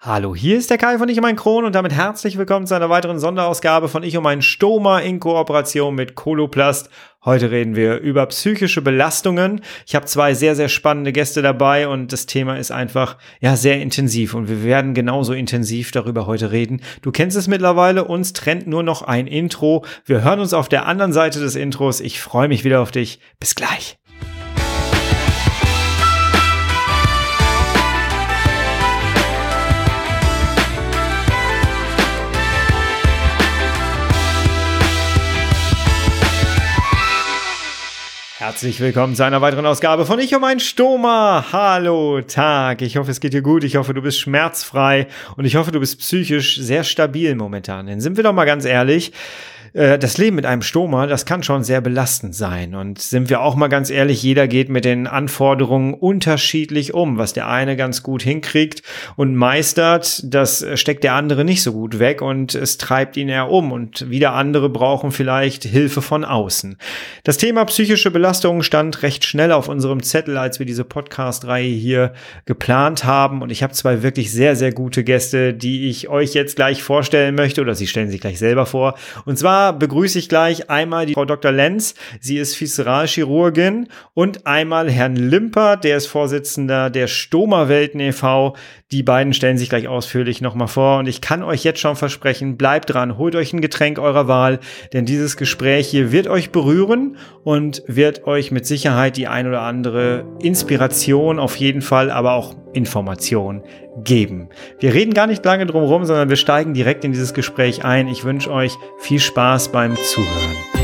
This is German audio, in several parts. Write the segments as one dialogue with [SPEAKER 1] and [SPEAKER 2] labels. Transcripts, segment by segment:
[SPEAKER 1] Hallo, hier ist der Kai von Ich und mein Kron und damit herzlich willkommen zu einer weiteren Sonderausgabe von Ich und mein Stoma in Kooperation mit Coloplast. Heute reden wir über psychische Belastungen. Ich habe zwei sehr, sehr spannende Gäste dabei und das Thema ist einfach, ja, sehr intensiv und wir werden genauso intensiv darüber heute reden. Du kennst es mittlerweile, uns trennt nur noch ein Intro. Wir hören uns auf der anderen Seite des Intros. Ich freue mich wieder auf dich. Bis gleich. Herzlich willkommen zu einer weiteren Ausgabe von Ich und mein Stoma. Hallo, Tag. Ich hoffe, es geht dir gut. Ich hoffe, du bist schmerzfrei und ich hoffe, du bist psychisch sehr stabil momentan. Denn sind wir doch mal ganz ehrlich, äh, das Leben mit einem Stoma, das kann schon sehr belastend sein. Und sind wir auch mal ganz ehrlich, jeder geht mit den Anforderungen unterschiedlich um. Was der eine ganz gut hinkriegt und meistert, das steckt der andere nicht so gut weg und es treibt ihn eher um. Und wieder andere brauchen vielleicht Hilfe von außen. Das Thema psychische Belastung stand recht schnell auf unserem Zettel, als wir diese Podcast-Reihe hier geplant haben. Und ich habe zwei wirklich sehr, sehr gute Gäste, die ich euch jetzt gleich vorstellen möchte, oder sie stellen sich gleich selber vor. Und zwar begrüße ich gleich einmal die Frau Dr. Lenz. Sie ist Viszeralchirurgin und einmal Herrn Limper, der ist Vorsitzender der Stoma-Welten e.V. Die beiden stellen sich gleich ausführlich nochmal vor und ich kann euch jetzt schon versprechen, bleibt dran, holt euch ein Getränk eurer Wahl, denn dieses Gespräch hier wird euch berühren und wird euch mit Sicherheit die ein oder andere Inspiration auf jeden Fall, aber auch Information geben. Wir reden gar nicht lange drum rum, sondern wir steigen direkt in dieses Gespräch ein. Ich wünsche euch viel Spaß beim Zuhören.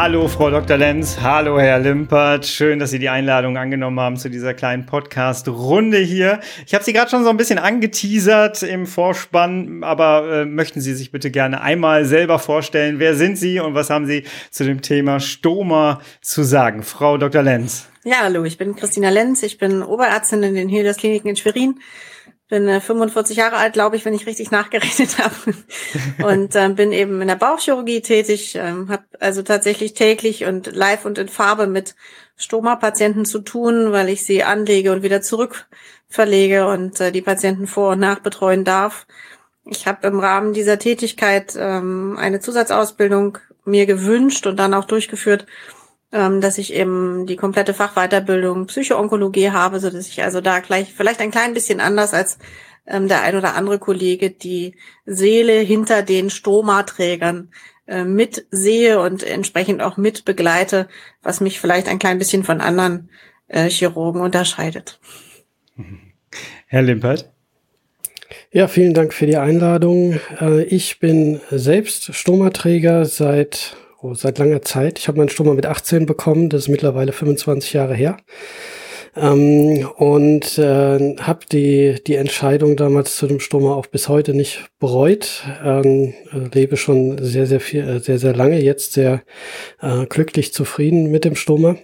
[SPEAKER 1] Hallo, Frau Dr. Lenz. Hallo, Herr Limpert. Schön, dass Sie die Einladung angenommen haben zu dieser kleinen Podcast-Runde hier. Ich habe Sie gerade schon so ein bisschen angeteasert im Vorspann, aber äh, möchten Sie sich bitte gerne einmal selber vorstellen? Wer sind Sie und was haben Sie zu dem Thema Stoma zu sagen? Frau Dr. Lenz.
[SPEAKER 2] Ja, hallo, ich bin Christina Lenz. Ich bin Oberärztin in den Helios Kliniken in Schwerin bin äh, 45 Jahre alt, glaube ich, wenn ich richtig nachgerechnet habe. und äh, bin eben in der Bauchchirurgie tätig, äh, habe also tatsächlich täglich und live und in Farbe mit Stoma-Patienten zu tun, weil ich sie anlege und wieder zurück verlege und äh, die Patienten vor- und nachbetreuen darf. Ich habe im Rahmen dieser Tätigkeit ähm, eine Zusatzausbildung mir gewünscht und dann auch durchgeführt, ähm, dass ich eben die komplette Fachweiterbildung Psychoonkologie habe, so dass ich also da gleich vielleicht ein klein bisschen anders als ähm, der ein oder andere Kollege die Seele hinter den Stomaträgern äh, mit sehe und entsprechend auch mit begleite, was mich vielleicht ein klein bisschen von anderen äh, Chirurgen unterscheidet.
[SPEAKER 1] Herr Limpert.
[SPEAKER 3] Ja, vielen Dank für die Einladung. Äh, ich bin selbst Stomaträger seit oh, seit langer Zeit. Ich habe meinen Stoma mit 18 bekommen, das ist mittlerweile 25 Jahre her. Ähm, und äh, habe die, die Entscheidung damals zu dem Stoma auch bis heute nicht bereut. Ähm, lebe schon sehr, sehr viel, äh, sehr, sehr lange jetzt sehr äh, glücklich zufrieden mit dem Stoma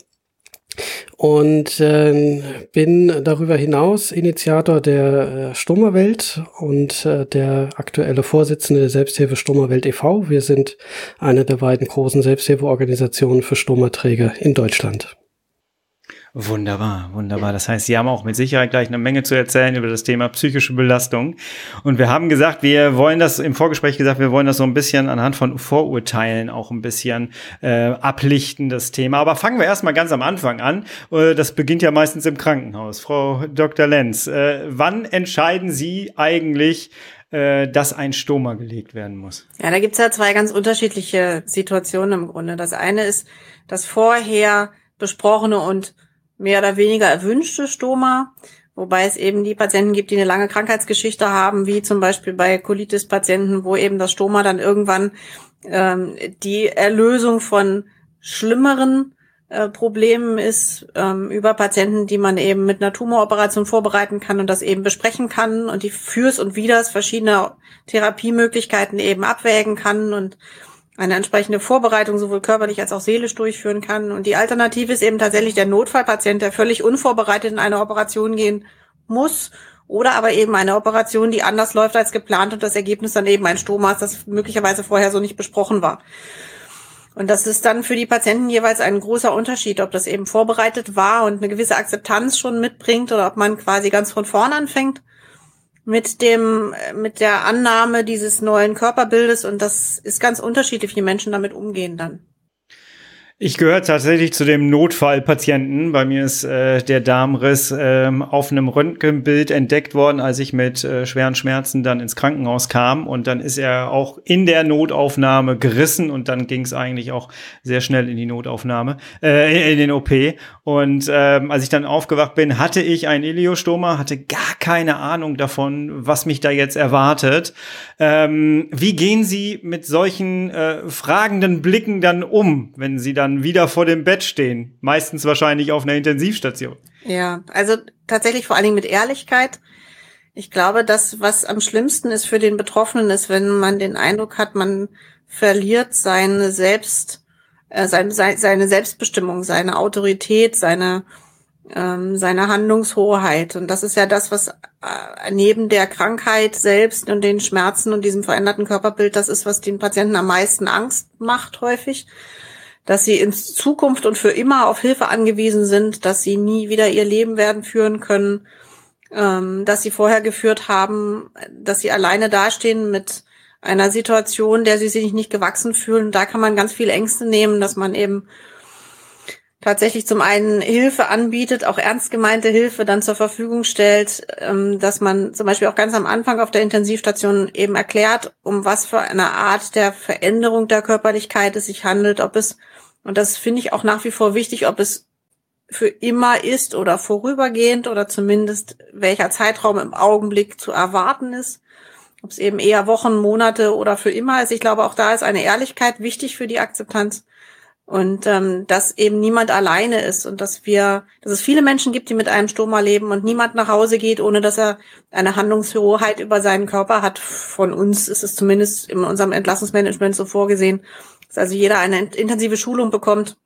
[SPEAKER 3] und äh, bin darüber hinaus Initiator der äh, Stummerwelt und äh, der aktuelle Vorsitzende der Selbsthilfe Stummerwelt e.V. Wir sind eine der beiden großen Selbsthilfeorganisationen für Stummerträger in Deutschland.
[SPEAKER 1] Wunderbar, wunderbar. Das heißt, Sie haben auch mit Sicherheit gleich eine Menge zu erzählen über das Thema psychische Belastung. Und wir haben gesagt, wir wollen das im Vorgespräch gesagt, wir wollen das so ein bisschen anhand von Vorurteilen auch ein bisschen äh, ablichten, das Thema. Aber fangen wir erstmal ganz am Anfang an. Äh, das beginnt ja meistens im Krankenhaus. Frau Dr. Lenz, äh, wann entscheiden Sie eigentlich, äh, dass ein Stoma gelegt werden muss?
[SPEAKER 2] Ja, da gibt's ja zwei ganz unterschiedliche Situationen im Grunde. Das eine ist das vorher besprochene und mehr oder weniger erwünschte Stoma, wobei es eben die Patienten gibt, die eine lange Krankheitsgeschichte haben, wie zum Beispiel bei Colitis-Patienten, wo eben das Stoma dann irgendwann ähm, die Erlösung von schlimmeren äh, Problemen ist, ähm, über Patienten, die man eben mit einer Tumoroperation vorbereiten kann und das eben besprechen kann und die Fürs und Widers verschiedene Therapiemöglichkeiten eben abwägen kann und eine entsprechende Vorbereitung sowohl körperlich als auch seelisch durchführen kann. Und die Alternative ist eben tatsächlich der Notfallpatient, der völlig unvorbereitet in eine Operation gehen muss oder aber eben eine Operation, die anders läuft als geplant und das Ergebnis dann eben ein Stoma ist, das möglicherweise vorher so nicht besprochen war. Und das ist dann für die Patienten jeweils ein großer Unterschied, ob das eben vorbereitet war und eine gewisse Akzeptanz schon mitbringt oder ob man quasi ganz von vorn anfängt mit dem, mit der Annahme dieses neuen Körperbildes. Und das ist ganz unterschiedlich, wie Menschen damit umgehen dann.
[SPEAKER 1] Ich gehöre tatsächlich zu dem Notfallpatienten. Bei mir ist äh, der Darmriss ähm, auf einem Röntgenbild entdeckt worden, als ich mit äh, schweren Schmerzen dann ins Krankenhaus kam. Und dann ist er auch in der Notaufnahme gerissen und dann ging es eigentlich auch sehr schnell in die Notaufnahme, äh, in den OP. Und ähm, als ich dann aufgewacht bin, hatte ich ein Iliostoma, hatte gar keine Ahnung davon, was mich da jetzt erwartet. Ähm, wie gehen Sie mit solchen äh, fragenden Blicken dann um, wenn Sie dann wieder vor dem Bett stehen? Meistens wahrscheinlich auf einer Intensivstation.
[SPEAKER 2] Ja, also tatsächlich vor allen Dingen mit Ehrlichkeit. Ich glaube, das, was am schlimmsten ist für den Betroffenen, ist, wenn man den Eindruck hat, man verliert seine Selbst, äh, seine, seine Selbstbestimmung, seine Autorität, seine ähm, seine Handlungshoheit. Und das ist ja das, was äh, neben der Krankheit selbst und den Schmerzen und diesem veränderten Körperbild, das ist, was den Patienten am meisten Angst macht häufig, dass sie in Zukunft und für immer auf Hilfe angewiesen sind, dass sie nie wieder ihr Leben werden führen können, ähm, dass sie vorher geführt haben, dass sie alleine dastehen mit einer Situation, der sie sich nicht gewachsen fühlen. Da kann man ganz viele Ängste nehmen, dass man eben tatsächlich zum einen Hilfe anbietet, auch ernst gemeinte Hilfe dann zur Verfügung stellt, ähm, dass man zum Beispiel auch ganz am Anfang auf der Intensivstation eben erklärt, um was für eine Art der Veränderung der Körperlichkeit es sich handelt, ob es, und das finde ich auch nach wie vor wichtig, ob es für immer ist oder vorübergehend oder zumindest welcher Zeitraum im Augenblick zu erwarten ist. Ob es eben eher Wochen, Monate oder für immer ist. Ich glaube, auch da ist eine Ehrlichkeit wichtig für die Akzeptanz. Und ähm, dass eben niemand alleine ist und dass wir, dass es viele Menschen gibt, die mit einem Stoma leben und niemand nach Hause geht, ohne dass er eine Handlungshoheit über seinen Körper hat. Von uns ist es zumindest in unserem Entlassungsmanagement so vorgesehen, dass also jeder eine intensive Schulung bekommt,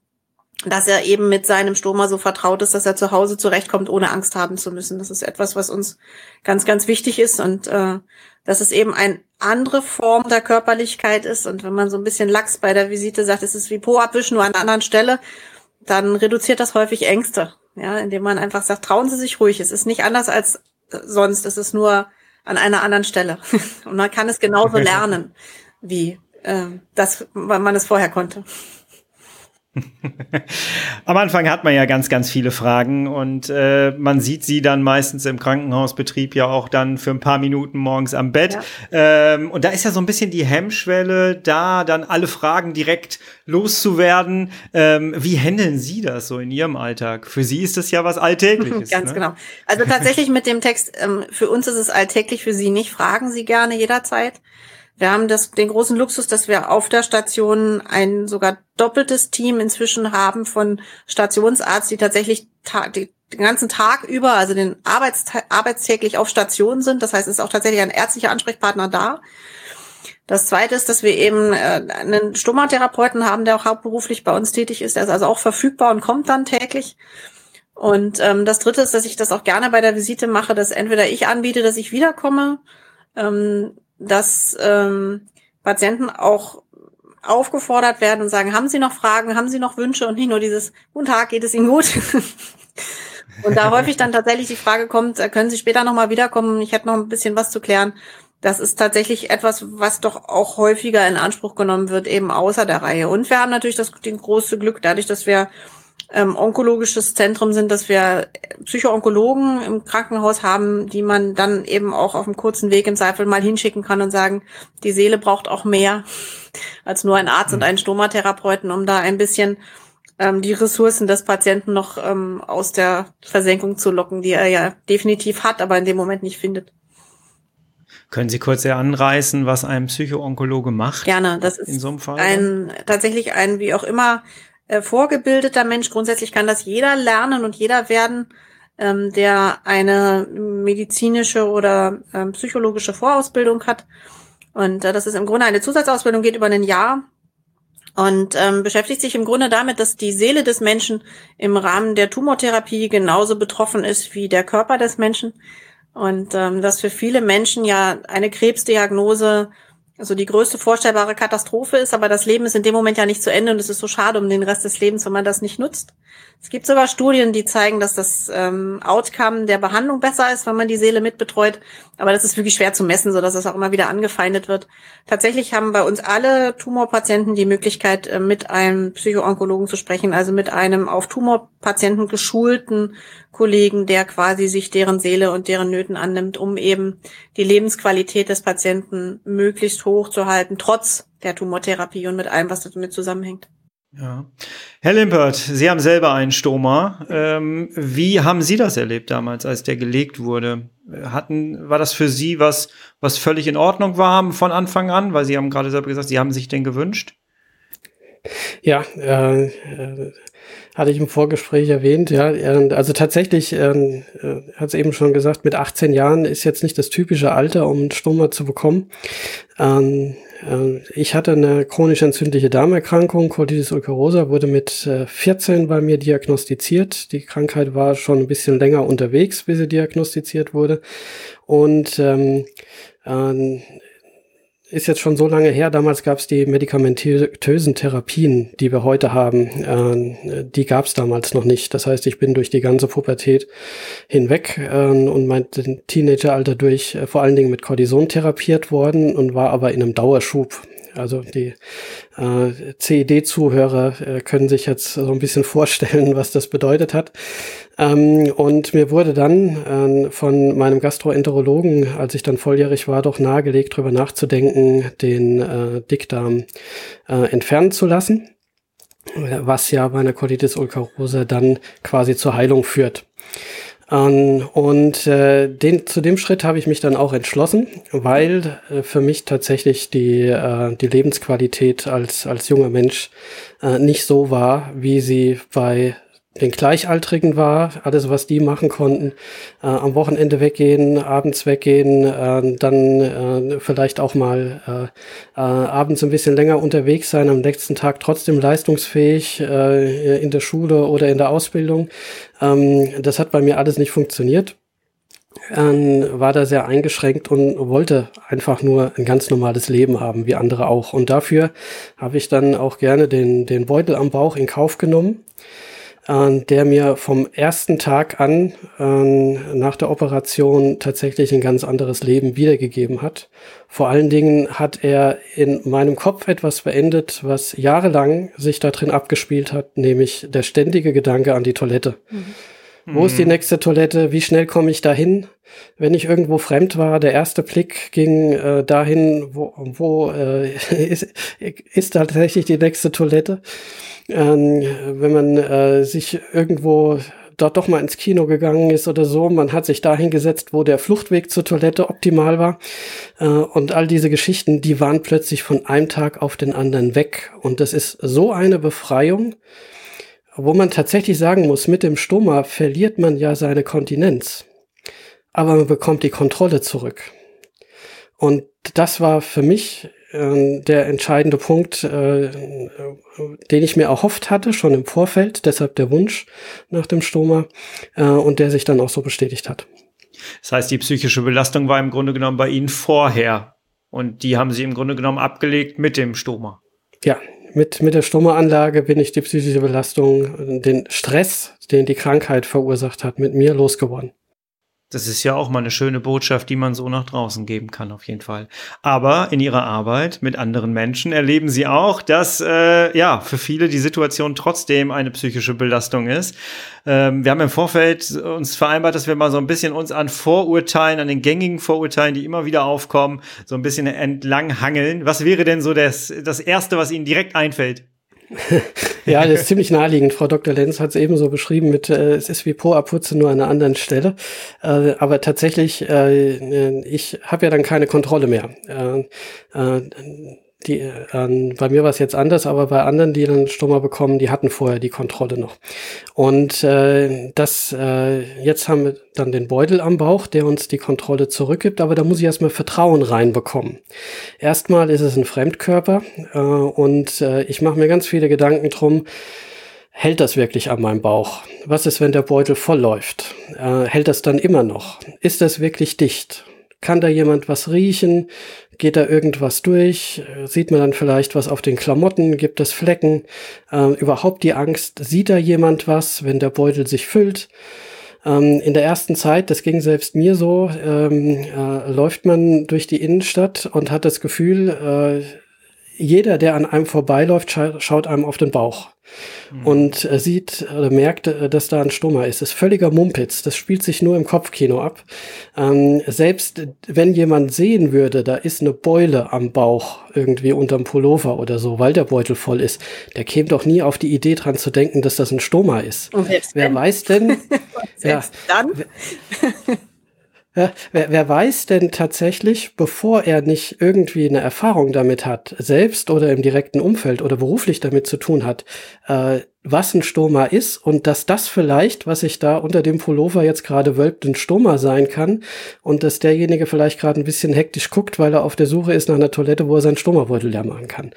[SPEAKER 2] dass er eben mit seinem Stoma so vertraut ist, dass er zu Hause zurechtkommt, ohne Angst haben zu müssen. Das ist etwas, was uns ganz, ganz wichtig ist und äh, dass es eben eine andere Form der Körperlichkeit ist. Und wenn man so ein bisschen Lachs bei der Visite sagt, es ist wie Po abwischen, nur an einer anderen Stelle, dann reduziert das häufig Ängste. Ja, indem man einfach sagt, trauen Sie sich ruhig. Es ist nicht anders als sonst. Es ist nur an einer anderen Stelle. Und man kann es genauso lernen, wie äh, das, weil man es vorher konnte.
[SPEAKER 1] Am Anfang hat man ja ganz, ganz viele Fragen und äh, man sieht sie dann meistens im Krankenhausbetrieb ja auch dann für ein paar Minuten morgens am Bett. Ja. Ähm, und da ist ja so ein bisschen die Hemmschwelle, da dann alle Fragen direkt loszuwerden. Ähm, wie handeln Sie das so in Ihrem Alltag? Für Sie ist das ja was Alltägliches.
[SPEAKER 2] ganz ne? genau. Also tatsächlich mit dem Text, ähm, für uns ist es alltäglich, für Sie nicht. Fragen Sie gerne jederzeit. Wir haben das, den großen Luxus, dass wir auf der Station ein sogar doppeltes Team inzwischen haben von Stationsarzt, die tatsächlich die, den ganzen Tag über, also den Arbeits arbeitstäglich auf Station sind. Das heißt, es ist auch tatsächlich ein ärztlicher Ansprechpartner da. Das zweite ist, dass wir eben äh, einen Stomatherapeuten haben, der auch hauptberuflich bei uns tätig ist. Der ist also auch verfügbar und kommt dann täglich. Und ähm, das dritte ist, dass ich das auch gerne bei der Visite mache, dass entweder ich anbiete, dass ich wiederkomme, ähm, dass ähm, Patienten auch aufgefordert werden und sagen, haben Sie noch Fragen, haben Sie noch Wünsche und nicht nur dieses, guten Tag, geht es Ihnen gut? und da häufig dann tatsächlich die Frage kommt, äh, können Sie später nochmal wiederkommen, ich hätte noch ein bisschen was zu klären. Das ist tatsächlich etwas, was doch auch häufiger in Anspruch genommen wird, eben außer der Reihe. Und wir haben natürlich das, den große Glück, dadurch, dass wir ähm, onkologisches Zentrum sind, dass wir Psychoonkologen im Krankenhaus haben, die man dann eben auch auf einem kurzen Weg im Zweifel mal hinschicken kann und sagen, die Seele braucht auch mehr als nur ein Arzt mhm. und einen Stomatherapeuten, um da ein bisschen ähm, die Ressourcen des Patienten noch ähm, aus der Versenkung zu locken, die er ja definitiv hat, aber in dem Moment nicht findet.
[SPEAKER 1] Können Sie kurz anreißen, was ein Psychoonkologe macht?
[SPEAKER 2] Gerne. Das ist in so einem Fall, ein, tatsächlich ein, wie auch immer, äh, vorgebildeter Mensch. Grundsätzlich kann das jeder lernen und jeder werden, ähm, der eine medizinische oder ähm, psychologische Vorausbildung hat. Und äh, das ist im Grunde eine Zusatzausbildung, geht über ein Jahr und ähm, beschäftigt sich im Grunde damit, dass die Seele des Menschen im Rahmen der Tumortherapie genauso betroffen ist wie der Körper des Menschen. Und ähm, dass für viele Menschen ja eine Krebsdiagnose also die größte vorstellbare Katastrophe ist, aber das Leben ist in dem Moment ja nicht zu Ende und es ist so schade um den Rest des Lebens, wenn man das nicht nutzt. Es gibt sogar Studien, die zeigen, dass das ähm, Outcome der Behandlung besser ist, wenn man die Seele mitbetreut. Aber das ist wirklich schwer zu messen, so dass das auch immer wieder angefeindet wird. Tatsächlich haben bei uns alle Tumorpatienten die Möglichkeit, äh, mit einem Psychoonkologen zu sprechen, also mit einem auf Tumorpatienten geschulten Kollegen, der quasi sich deren Seele und deren Nöten annimmt, um eben die Lebensqualität des Patienten möglichst hoch zu halten, trotz der Tumortherapie und mit allem, was damit zusammenhängt.
[SPEAKER 1] Ja. Herr Limpert, Sie haben selber einen Stoma. Ähm, wie haben Sie das erlebt damals, als der gelegt wurde? Hatten, war das für Sie was, was völlig in Ordnung war von Anfang an? Weil Sie haben gerade selber gesagt, Sie haben sich den gewünscht.
[SPEAKER 3] Ja, äh, äh, hatte ich im Vorgespräch erwähnt. Ja, also tatsächlich, äh, hat es eben schon gesagt, mit 18 Jahren ist jetzt nicht das typische Alter, um einen Stoma zu bekommen. Ähm, äh, ich hatte eine chronisch entzündliche Darmerkrankung, Colitis ulcerosa, wurde mit 14 äh, bei mir diagnostiziert. Die Krankheit war schon ein bisschen länger unterwegs, bis sie diagnostiziert wurde. Und ähm, äh, ist jetzt schon so lange her. Damals gab es die medikamentösen Therapien, die wir heute haben. Äh, die gab es damals noch nicht. Das heißt, ich bin durch die ganze Pubertät hinweg äh, und mein Teenageralter durch äh, vor allen Dingen mit Cortison therapiert worden und war aber in einem Dauerschub. Also die äh, CED-Zuhörer äh, können sich jetzt so ein bisschen vorstellen, was das bedeutet hat. Ähm, und mir wurde dann äh, von meinem Gastroenterologen, als ich dann volljährig war, doch nahegelegt, darüber nachzudenken, den äh, Dickdarm äh, entfernen zu lassen, was ja bei einer Colitis ulcerosa dann quasi zur Heilung führt. Ähm, und äh, den, zu dem Schritt habe ich mich dann auch entschlossen, weil äh, für mich tatsächlich die, äh, die Lebensqualität als, als junger Mensch äh, nicht so war, wie sie bei den Gleichaltrigen war, alles was die machen konnten, äh, am Wochenende weggehen, abends weggehen, äh, dann äh, vielleicht auch mal äh, äh, abends ein bisschen länger unterwegs sein, am nächsten Tag trotzdem leistungsfähig äh, in der Schule oder in der Ausbildung. Ähm, das hat bei mir alles nicht funktioniert. Ähm, war da sehr eingeschränkt und wollte einfach nur ein ganz normales Leben haben, wie andere auch. Und dafür habe ich dann auch gerne den, den Beutel am Bauch in Kauf genommen der mir vom ersten Tag an äh, nach der Operation tatsächlich ein ganz anderes Leben wiedergegeben hat. Vor allen Dingen hat er in meinem Kopf etwas beendet, was jahrelang sich da drin abgespielt hat, nämlich der ständige Gedanke an die Toilette. Mhm. Wo ist die mhm. nächste Toilette? Wie schnell komme ich dahin? Wenn ich irgendwo fremd war, der erste Blick ging äh, dahin, wo, wo äh, ist, ist tatsächlich die nächste Toilette. Ähm, wenn man äh, sich irgendwo dort doch mal ins Kino gegangen ist oder so. Man hat sich dahin gesetzt, wo der Fluchtweg zur Toilette optimal war. Äh, und all diese Geschichten, die waren plötzlich von einem Tag auf den anderen weg. Und das ist so eine Befreiung, wo man tatsächlich sagen muss, mit dem Stoma verliert man ja seine Kontinenz. Aber man bekommt die Kontrolle zurück. Und das war für mich äh, der entscheidende Punkt, äh, den ich mir erhofft hatte, schon im Vorfeld, deshalb der Wunsch nach dem Stoma äh, und der sich dann auch so bestätigt hat.
[SPEAKER 1] Das heißt, die psychische Belastung war im Grunde genommen bei Ihnen vorher und die haben Sie im Grunde genommen abgelegt mit dem Stoma.
[SPEAKER 3] Ja, mit, mit der Stoma-Anlage bin ich die psychische Belastung, den Stress, den die Krankheit verursacht hat, mit mir losgeworden.
[SPEAKER 1] Das ist ja auch mal eine schöne Botschaft, die man so nach draußen geben kann, auf jeden Fall. Aber in ihrer Arbeit mit anderen Menschen erleben sie auch, dass äh, ja für viele die Situation trotzdem eine psychische Belastung ist. Ähm, wir haben im Vorfeld uns vereinbart, dass wir mal so ein bisschen uns an Vorurteilen, an den gängigen Vorurteilen, die immer wieder aufkommen, so ein bisschen entlang hangeln. Was wäre denn so das, das Erste, was Ihnen direkt einfällt?
[SPEAKER 3] ja, das ist ziemlich naheliegend. Frau Dr. Lenz hat es ebenso beschrieben mit, äh, es ist wie Po-Abputze nur an einer anderen Stelle. Äh, aber tatsächlich, äh, ich habe ja dann keine Kontrolle mehr. Äh, äh, die, äh, bei mir war es jetzt anders, aber bei anderen, die dann Stoma bekommen, die hatten vorher die Kontrolle noch. Und äh, das, äh, jetzt haben wir dann den Beutel am Bauch, der uns die Kontrolle zurückgibt, aber da muss ich erstmal Vertrauen reinbekommen. Erstmal ist es ein Fremdkörper äh, und äh, ich mache mir ganz viele Gedanken drum, hält das wirklich an meinem Bauch? Was ist, wenn der Beutel voll läuft? Äh, hält das dann immer noch? Ist das wirklich dicht? Kann da jemand was riechen? Geht da irgendwas durch? Sieht man dann vielleicht was auf den Klamotten? Gibt es Flecken? Ähm, überhaupt die Angst, sieht da jemand was, wenn der Beutel sich füllt? Ähm, in der ersten Zeit, das ging selbst mir so, ähm, äh, läuft man durch die Innenstadt und hat das Gefühl, äh, jeder, der an einem vorbeiläuft, scha schaut einem auf den Bauch mhm. und äh, sieht oder merkt, äh, dass da ein Stummer ist. Das ist völliger Mumpitz. Das spielt sich nur im Kopfkino ab. Ähm, selbst wenn jemand sehen würde, da ist eine Beule am Bauch irgendwie unterm Pullover oder so, weil der Beutel voll ist, der käme doch nie auf die Idee dran zu denken, dass das ein Stoma ist. Wer weiß denn? ja, dann? Ja, wer, wer weiß denn tatsächlich, bevor er nicht irgendwie eine Erfahrung damit hat, selbst oder im direkten Umfeld oder beruflich damit zu tun hat, äh, was ein Stoma ist und dass das vielleicht, was sich da unter dem Pullover jetzt gerade wölbt, ein Stoma sein kann und dass derjenige vielleicht gerade ein bisschen hektisch guckt, weil er auf der Suche ist nach einer Toilette, wo er seinen Stomabeutel leer machen kann.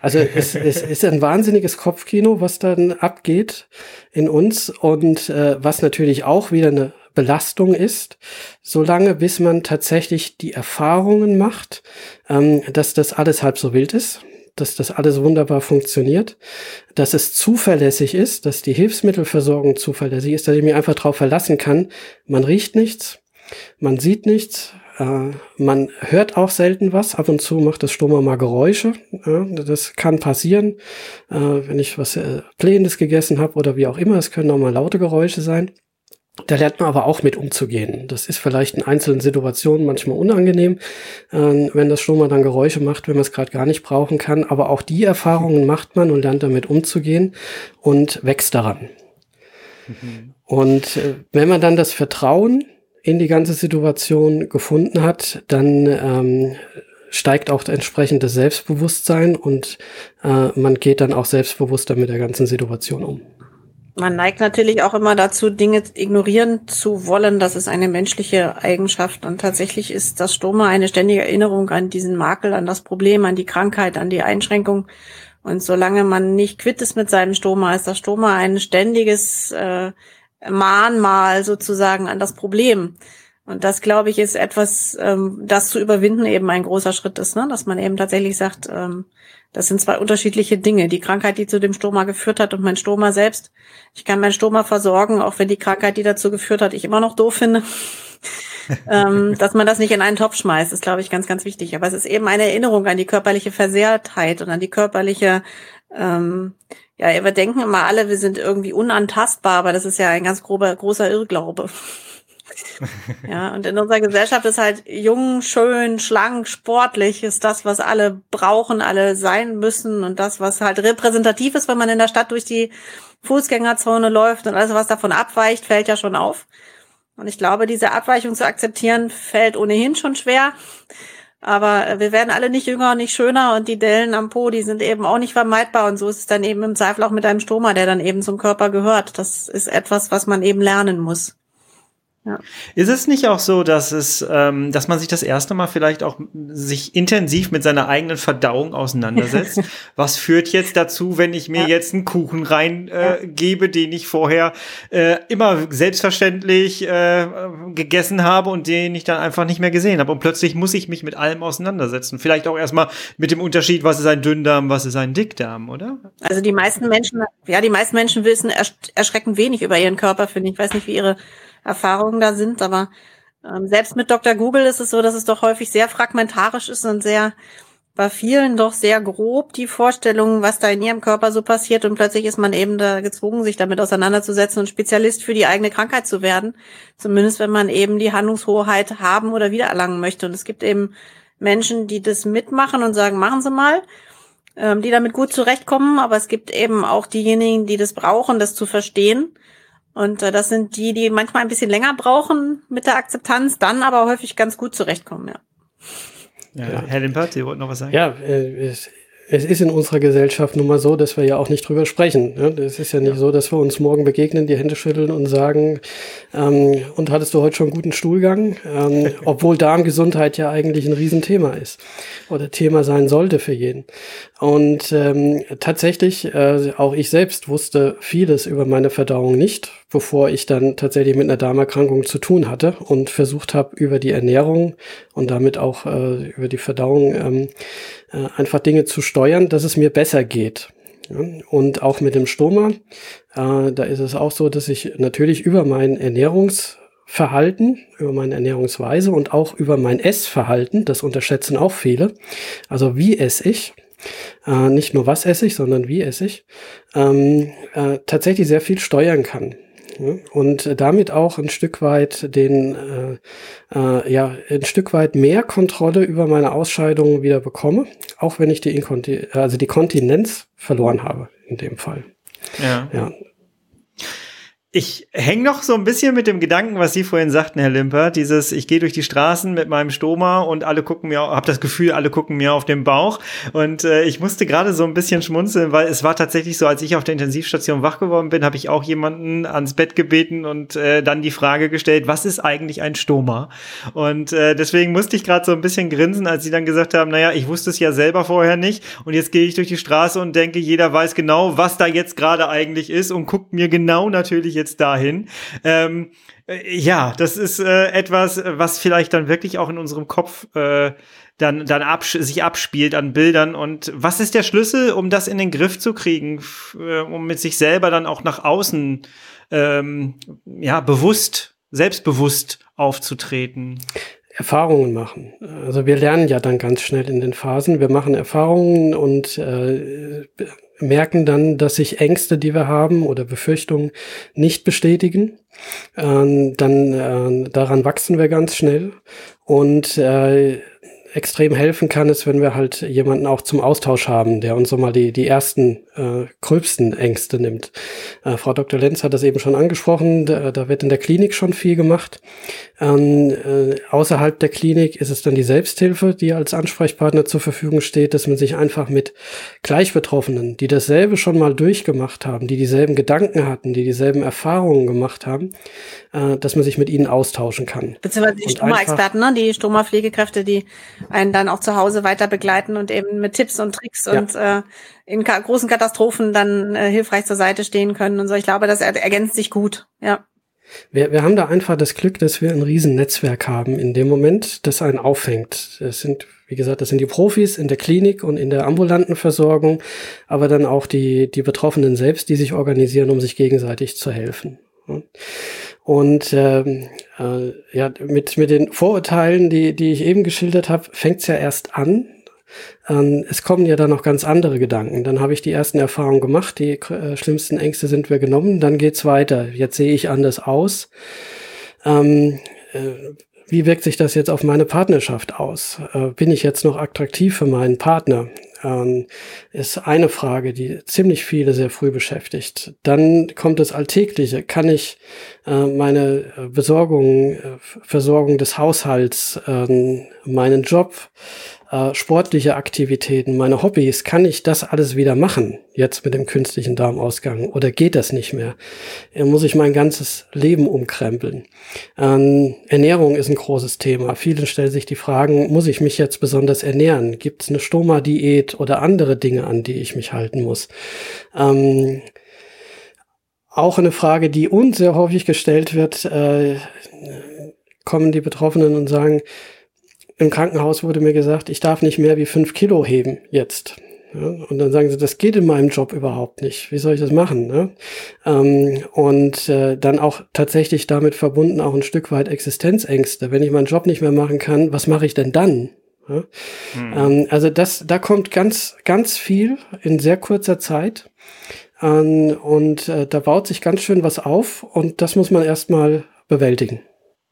[SPEAKER 3] Also es, es ist ein wahnsinniges Kopfkino, was dann abgeht in uns und äh, was natürlich auch wieder eine Belastung ist, solange bis man tatsächlich die Erfahrungen macht, ähm, dass das alles halb so wild ist, dass das alles wunderbar funktioniert, dass es zuverlässig ist, dass die Hilfsmittelversorgung zuverlässig ist, dass ich mich einfach darauf verlassen kann. Man riecht nichts, man sieht nichts, äh, man hört auch selten was. Ab und zu macht das Stummer mal Geräusche. Das kann passieren, äh, wenn ich was äh, Plänes gegessen habe oder wie auch immer. Es können auch mal laute Geräusche sein. Da lernt man aber auch mit umzugehen. Das ist vielleicht in einzelnen Situationen manchmal unangenehm, äh, wenn das Stoma dann Geräusche macht, wenn man es gerade gar nicht brauchen kann. Aber auch die Erfahrungen macht man und lernt damit umzugehen und wächst daran. Mhm. Und äh, wenn man dann das Vertrauen in die ganze Situation gefunden hat, dann ähm, steigt auch entsprechend das Selbstbewusstsein und äh, man geht dann auch selbstbewusster mit der ganzen Situation um.
[SPEAKER 2] Man neigt natürlich auch immer dazu, Dinge ignorieren zu wollen. Das ist eine menschliche Eigenschaft. Und tatsächlich ist das Stoma eine ständige Erinnerung an diesen Makel, an das Problem, an die Krankheit, an die Einschränkung. Und solange man nicht quitt ist mit seinem Stoma, ist das Stoma ein ständiges äh, Mahnmal sozusagen an das Problem. Und das, glaube ich, ist etwas, ähm, das zu überwinden eben ein großer Schritt ist, ne? dass man eben tatsächlich sagt, ähm, das sind zwei unterschiedliche Dinge. Die Krankheit, die zu dem Stoma geführt hat und mein Stoma selbst. Ich kann mein Stoma versorgen, auch wenn die Krankheit, die dazu geführt hat, ich immer noch doof finde. ähm, dass man das nicht in einen Topf schmeißt, ist, glaube ich, ganz, ganz wichtig. Aber es ist eben eine Erinnerung an die körperliche Versehrtheit und an die körperliche, ähm, ja, wir denken immer alle, wir sind irgendwie unantastbar, aber das ist ja ein ganz grober, großer Irrglaube. ja, und in unserer Gesellschaft ist halt jung, schön, schlank, sportlich ist das, was alle brauchen, alle sein müssen und das, was halt repräsentativ ist, wenn man in der Stadt durch die Fußgängerzone läuft und alles, was davon abweicht, fällt ja schon auf. Und ich glaube, diese Abweichung zu akzeptieren, fällt ohnehin schon schwer. Aber wir werden alle nicht jünger, nicht schöner und die Dellen am Po, die sind eben auch nicht vermeidbar. Und so ist es dann eben im Zweifel auch mit einem Stoma, der dann eben zum Körper gehört. Das ist etwas, was man eben lernen muss.
[SPEAKER 1] Ja. Ist es nicht auch so, dass es, ähm, dass man sich das erste Mal vielleicht auch sich intensiv mit seiner eigenen Verdauung auseinandersetzt? Was führt jetzt dazu, wenn ich mir ja. jetzt einen Kuchen reingebe, äh, den ich vorher äh, immer selbstverständlich äh, gegessen habe und den ich dann einfach nicht mehr gesehen habe? Und plötzlich muss ich mich mit allem auseinandersetzen. Vielleicht auch erstmal mit dem Unterschied, was ist ein Dünndarm, was ist ein Dickdarm, oder?
[SPEAKER 2] Also die meisten Menschen, ja, die meisten Menschen wissen erschreckend wenig über ihren Körper, finde ich. Ich weiß nicht, wie ihre Erfahrungen da sind, aber ähm, selbst mit Dr. Google ist es so, dass es doch häufig sehr fragmentarisch ist und sehr bei vielen doch sehr grob die Vorstellung, was da in ihrem Körper so passiert und plötzlich ist man eben da gezwungen, sich damit auseinanderzusetzen und Spezialist für die eigene Krankheit zu werden. Zumindest wenn man eben die Handlungshoheit haben oder wiedererlangen möchte. Und es gibt eben Menschen, die das mitmachen und sagen, machen Sie mal, ähm, die damit gut zurechtkommen. Aber es gibt eben auch diejenigen, die das brauchen, das zu verstehen und äh, das sind die, die manchmal ein bisschen länger brauchen mit der Akzeptanz, dann aber häufig ganz gut zurechtkommen, ja.
[SPEAKER 1] Ja, ja. Herr Limpert, Sie wollten noch was sagen?
[SPEAKER 3] Ja, äh, es, es ist in unserer Gesellschaft nun mal so, dass wir ja auch nicht drüber sprechen. Ne? Es ist ja nicht ja. so, dass wir uns morgen begegnen, die Hände schütteln und sagen, ähm, und hattest du heute schon einen guten Stuhlgang? Ähm, obwohl Darmgesundheit ja eigentlich ein Riesenthema ist oder Thema sein sollte für jeden. Und ähm, tatsächlich, äh, auch ich selbst wusste vieles über meine Verdauung nicht bevor ich dann tatsächlich mit einer Darmerkrankung zu tun hatte und versucht habe, über die Ernährung und damit auch äh, über die Verdauung ähm, äh, einfach Dinge zu steuern, dass es mir besser geht. Ja, und auch mit dem Stoma, äh, da ist es auch so, dass ich natürlich über mein Ernährungsverhalten, über meine Ernährungsweise und auch über mein Essverhalten, das unterschätzen auch viele, also wie esse ich, äh, nicht nur was esse ich, sondern wie esse ich, ähm, äh, tatsächlich sehr viel steuern kann. und damit auch ein Stück weit den, äh, äh, ja, ein Stück weit mehr Kontrolle über meine Ausscheidungen wieder bekomme, auch wenn ich die Inkonti also die Kontinenz verloren habe in dem Fall.
[SPEAKER 1] Ja. ja ich hänge noch so ein bisschen mit dem Gedanken, was Sie vorhin sagten, Herr Limper, dieses, ich gehe durch die Straßen mit meinem Stoma und alle gucken mir, habe das Gefühl, alle gucken mir auf den Bauch. Und äh, ich musste gerade so ein bisschen schmunzeln, weil es war tatsächlich so, als ich auf der Intensivstation wach geworden bin, habe ich auch jemanden ans Bett gebeten und äh, dann die Frage gestellt, was ist eigentlich ein Stoma? Und äh, deswegen musste ich gerade so ein bisschen grinsen, als Sie dann gesagt haben, naja, ich wusste es ja selber vorher nicht. Und jetzt gehe ich durch die Straße und denke, jeder weiß genau, was da jetzt gerade eigentlich ist und guckt mir genau natürlich jetzt jetzt dahin. Ähm, äh, ja, das ist äh, etwas, was vielleicht dann wirklich auch in unserem Kopf äh, dann, dann abs sich abspielt an Bildern. Und was ist der Schlüssel, um das in den Griff zu kriegen, äh, um mit sich selber dann auch nach außen ähm, ja bewusst, selbstbewusst aufzutreten?
[SPEAKER 3] Erfahrungen machen. Also wir lernen ja dann ganz schnell in den Phasen. Wir machen Erfahrungen und äh, merken dann, dass sich Ängste, die wir haben oder Befürchtungen nicht bestätigen. Ähm, dann äh, daran wachsen wir ganz schnell und äh, extrem helfen kann, ist, wenn wir halt jemanden auch zum Austausch haben, der uns so mal die, die ersten äh, gröbsten Ängste nimmt. Äh, Frau Dr. Lenz hat das eben schon angesprochen, da, da wird in der Klinik schon viel gemacht. Ähm, äh, außerhalb der Klinik ist es dann die Selbsthilfe, die als Ansprechpartner zur Verfügung steht, dass man sich einfach mit Gleichbetroffenen, die dasselbe schon mal durchgemacht haben, die dieselben Gedanken hatten, die dieselben Erfahrungen gemacht haben, äh, dass man sich mit ihnen austauschen kann.
[SPEAKER 2] Beziehungsweise die Stoma-Experten, ne? die Stoma-Pflegekräfte, die einen dann auch zu Hause weiter begleiten und eben mit Tipps und Tricks ja. und äh, in ka großen Katastrophen dann äh, hilfreich zur Seite stehen können und so. Ich glaube, das er ergänzt sich gut, ja.
[SPEAKER 3] Wir, wir haben da einfach das Glück, dass wir ein Riesennetzwerk haben in dem Moment, das einen auffängt. Das sind, wie gesagt, das sind die Profis in der Klinik und in der ambulanten Versorgung, aber dann auch die, die Betroffenen selbst, die sich organisieren, um sich gegenseitig zu helfen. Und ähm, äh, ja, mit, mit den Vorurteilen, die, die ich eben geschildert habe, fängt es ja erst an. Ähm, es kommen ja dann noch ganz andere Gedanken. Dann habe ich die ersten Erfahrungen gemacht, die äh, schlimmsten Ängste sind wir genommen, dann geht's weiter. Jetzt sehe ich anders aus. Ähm, äh, wie wirkt sich das jetzt auf meine Partnerschaft aus? Äh, bin ich jetzt noch attraktiv für meinen Partner? Ähm, ist eine Frage, die ziemlich viele sehr früh beschäftigt. Dann kommt das Alltägliche. Kann ich äh, meine äh, Besorgung, äh, Versorgung des Haushalts, ähm, meinen Job, sportliche Aktivitäten, meine Hobbys, kann ich das alles wieder machen, jetzt mit dem künstlichen Darmausgang? Oder geht das nicht mehr? Muss ich mein ganzes Leben umkrempeln? Ähm, Ernährung ist ein großes Thema. Vielen stellen sich die Fragen, muss ich mich jetzt besonders ernähren? Gibt es eine Stoma-Diät oder andere Dinge, an die ich mich halten muss? Ähm, auch eine Frage, die uns sehr häufig gestellt wird, äh, kommen die Betroffenen und sagen, im Krankenhaus wurde mir gesagt, ich darf nicht mehr wie fünf Kilo heben jetzt. Ja, und dann sagen sie, das geht in meinem Job überhaupt nicht. Wie soll ich das machen? Ne? Ähm, und äh, dann auch tatsächlich damit verbunden auch ein Stück weit Existenzängste. Wenn ich meinen Job nicht mehr machen kann, was mache ich denn dann? Ja? Hm. Ähm, also das, da kommt ganz, ganz viel in sehr kurzer Zeit. Ähm, und äh, da baut sich ganz schön was auf und das muss man erstmal bewältigen.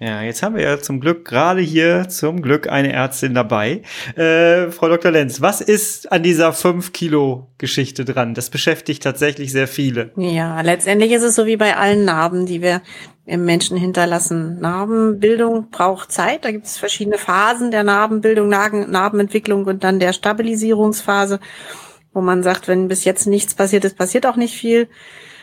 [SPEAKER 1] Ja, jetzt haben wir ja zum Glück gerade hier zum Glück eine Ärztin dabei. Äh, Frau Dr. Lenz, was ist an dieser 5-Kilo-Geschichte dran? Das beschäftigt tatsächlich sehr viele.
[SPEAKER 2] Ja, letztendlich ist es so wie bei allen Narben, die wir im Menschen hinterlassen. Narbenbildung braucht Zeit. Da gibt es verschiedene Phasen der Narbenbildung, Narbenentwicklung und dann der Stabilisierungsphase, wo man sagt, wenn bis jetzt nichts passiert ist, passiert auch nicht viel.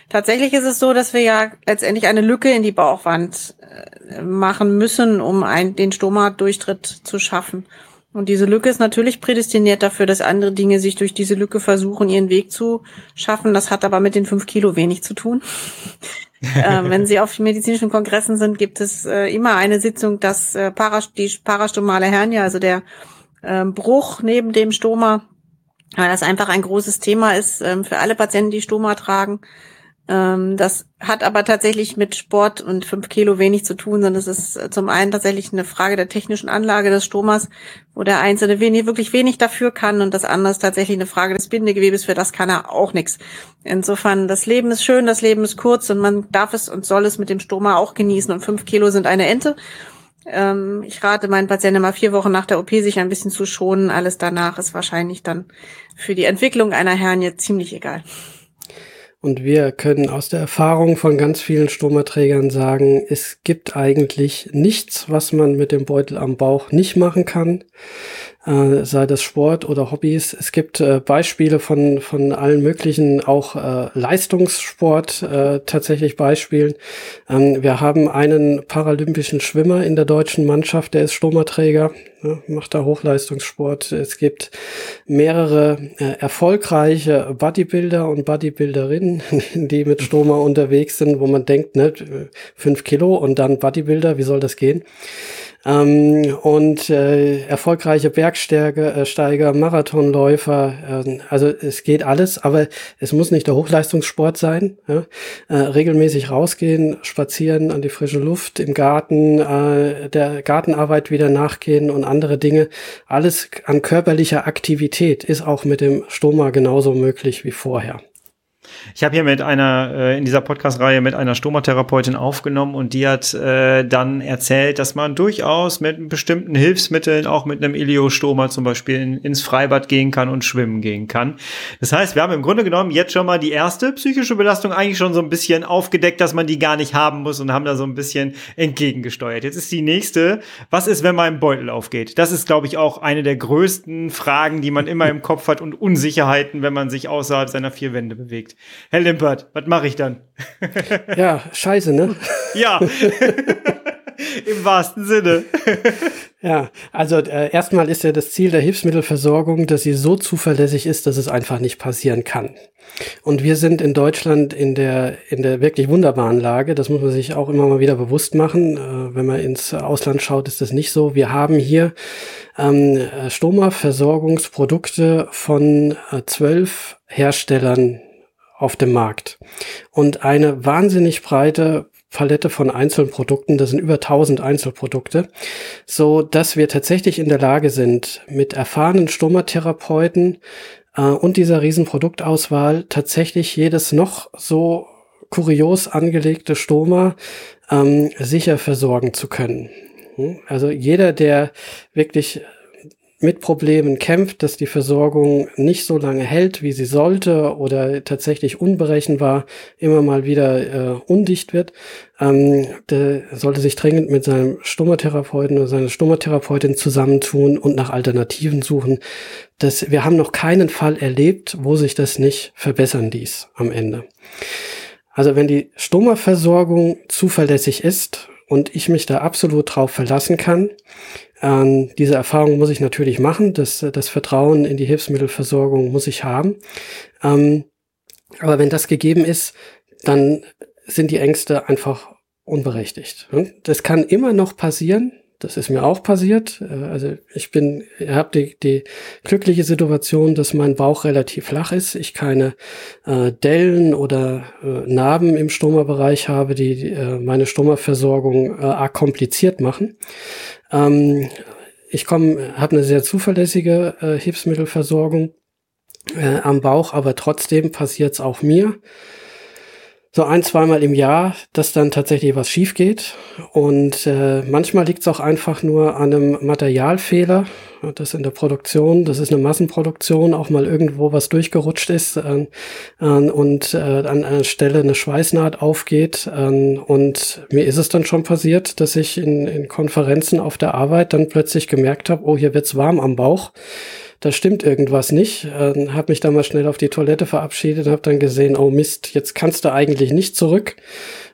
[SPEAKER 2] Tatsächlich ist es so, dass wir ja letztendlich eine Lücke in die Bauchwand äh, machen müssen, um ein, den Stoma-Durchtritt zu schaffen. Und diese Lücke ist natürlich prädestiniert dafür, dass andere Dinge sich durch diese Lücke versuchen, ihren Weg zu schaffen. Das hat aber mit den fünf Kilo wenig zu tun. Äh, wenn Sie auf medizinischen Kongressen sind, gibt es äh, immer eine Sitzung, dass äh, Paras die parastomale Hernie, also der äh, Bruch neben dem Stoma, weil das einfach ein großes Thema ist äh, für alle Patienten, die Stoma tragen. Ähm, das hat aber tatsächlich mit Sport und fünf Kilo wenig zu tun, sondern es ist äh, zum einen tatsächlich eine Frage der technischen Anlage des Stomas, wo der Einzelne wenig, wirklich wenig dafür kann und das andere ist tatsächlich eine Frage des Bindegewebes, für das kann er auch nichts. Insofern, das Leben ist schön, das Leben ist kurz und man darf es und soll es mit dem Stoma auch genießen und fünf Kilo sind eine Ente. Ähm, ich rate meinen Patienten immer vier Wochen nach der OP sich ein bisschen zu schonen. Alles danach ist wahrscheinlich dann für die Entwicklung einer Hernie ziemlich egal.
[SPEAKER 3] Und wir können aus der Erfahrung von ganz vielen Stomaträgern sagen, es gibt eigentlich nichts, was man mit dem Beutel am Bauch nicht machen kann äh, sei das Sport oder Hobbys. Es gibt äh, Beispiele von, von allen möglichen, auch äh, Leistungssport äh, tatsächlich Beispielen. Ähm, wir haben einen paralympischen Schwimmer in der deutschen Mannschaft, der ist Stomaträger, ja, macht da Hochleistungssport. Es gibt mehrere äh, erfolgreiche Bodybuilder und Bodybuilderinnen, die mit Stoma unterwegs sind, wo man denkt, ne, fünf Kilo und dann Bodybuilder, wie soll das gehen? Ähm, und äh, erfolgreiche Bergsteiger, äh, Marathonläufer, äh, also es geht alles, aber es muss nicht der Hochleistungssport sein. Ja? Äh, regelmäßig rausgehen, spazieren an die frische Luft, im Garten, äh, der Gartenarbeit wieder nachgehen und andere Dinge. Alles an körperlicher Aktivität ist auch mit dem Stoma genauso möglich wie vorher.
[SPEAKER 1] Ich habe hier mit einer, äh, in dieser Podcast-Reihe mit einer Stomatherapeutin aufgenommen und die hat äh, dann erzählt, dass man durchaus mit bestimmten Hilfsmitteln, auch mit einem Iliostoma zum Beispiel, in, ins Freibad gehen kann und schwimmen gehen kann. Das heißt, wir haben im Grunde genommen jetzt schon mal die erste psychische Belastung eigentlich schon so ein bisschen aufgedeckt, dass man die gar nicht haben muss und haben da so ein bisschen entgegengesteuert. Jetzt ist die nächste, was ist, wenn mein Beutel aufgeht? Das ist, glaube ich, auch eine der größten Fragen, die man immer im Kopf hat und Unsicherheiten, wenn man sich außerhalb seiner vier Wände bewegt. Herr Limpert, was mache ich dann?
[SPEAKER 3] ja, scheiße, ne?
[SPEAKER 1] ja. Im wahrsten Sinne.
[SPEAKER 3] ja, also äh, erstmal ist ja das Ziel der Hilfsmittelversorgung, dass sie so zuverlässig ist, dass es einfach nicht passieren kann. Und wir sind in Deutschland in der, in der wirklich wunderbaren Lage, das muss man sich auch immer mal wieder bewusst machen. Äh, wenn man ins Ausland schaut, ist das nicht so. Wir haben hier ähm, Stoma-Versorgungsprodukte von äh, zwölf Herstellern auf dem Markt. Und eine wahnsinnig breite Palette von Einzelprodukten, das sind über 1000 Einzelprodukte, so dass wir tatsächlich in der Lage sind, mit erfahrenen Stomatherapeuten äh, und dieser riesen Produktauswahl tatsächlich jedes noch so kurios angelegte Stoma ähm, sicher versorgen zu können. Hm? Also jeder, der wirklich mit Problemen kämpft, dass die Versorgung nicht so lange hält, wie sie sollte oder tatsächlich unberechenbar immer mal wieder äh, undicht wird, ähm, der sollte sich dringend mit seinem Stomatherapeuten oder seiner Stomatherapeutin zusammentun und nach Alternativen suchen. Das, wir haben noch keinen Fall erlebt, wo sich das nicht verbessern ließ am Ende. Also wenn die Stomaversorgung zuverlässig ist und ich mich da absolut drauf verlassen kann, ähm, diese Erfahrung muss ich natürlich machen. Das, das Vertrauen in die Hilfsmittelversorgung muss ich haben. Ähm, aber wenn das gegeben ist, dann sind die Ängste einfach unberechtigt. Das kann immer noch passieren. Das ist mir auch passiert. Äh, also ich bin, habe die, die glückliche Situation, dass mein Bauch relativ flach ist. Ich keine äh, Dellen oder äh, Narben im Stomabereich habe, die äh, meine Stomaversorgung äh, arg kompliziert machen. Ähm, ich komme, habe eine sehr zuverlässige äh, Hilfsmittelversorgung äh, am Bauch, aber trotzdem passiert es auch mir so ein, zweimal im Jahr, dass dann tatsächlich was schief geht. Und äh, manchmal liegt es auch einfach nur an einem Materialfehler. Das in der Produktion, das ist eine Massenproduktion, auch mal irgendwo was durchgerutscht ist äh, äh, und äh, an einer Stelle eine Schweißnaht aufgeht. Äh, und mir ist es dann schon passiert, dass ich in, in Konferenzen auf der Arbeit dann plötzlich gemerkt habe, oh, hier wird's warm am Bauch da stimmt irgendwas nicht. Äh, habe mich da mal schnell auf die Toilette verabschiedet und habe dann gesehen, oh Mist, jetzt kannst du eigentlich nicht zurück.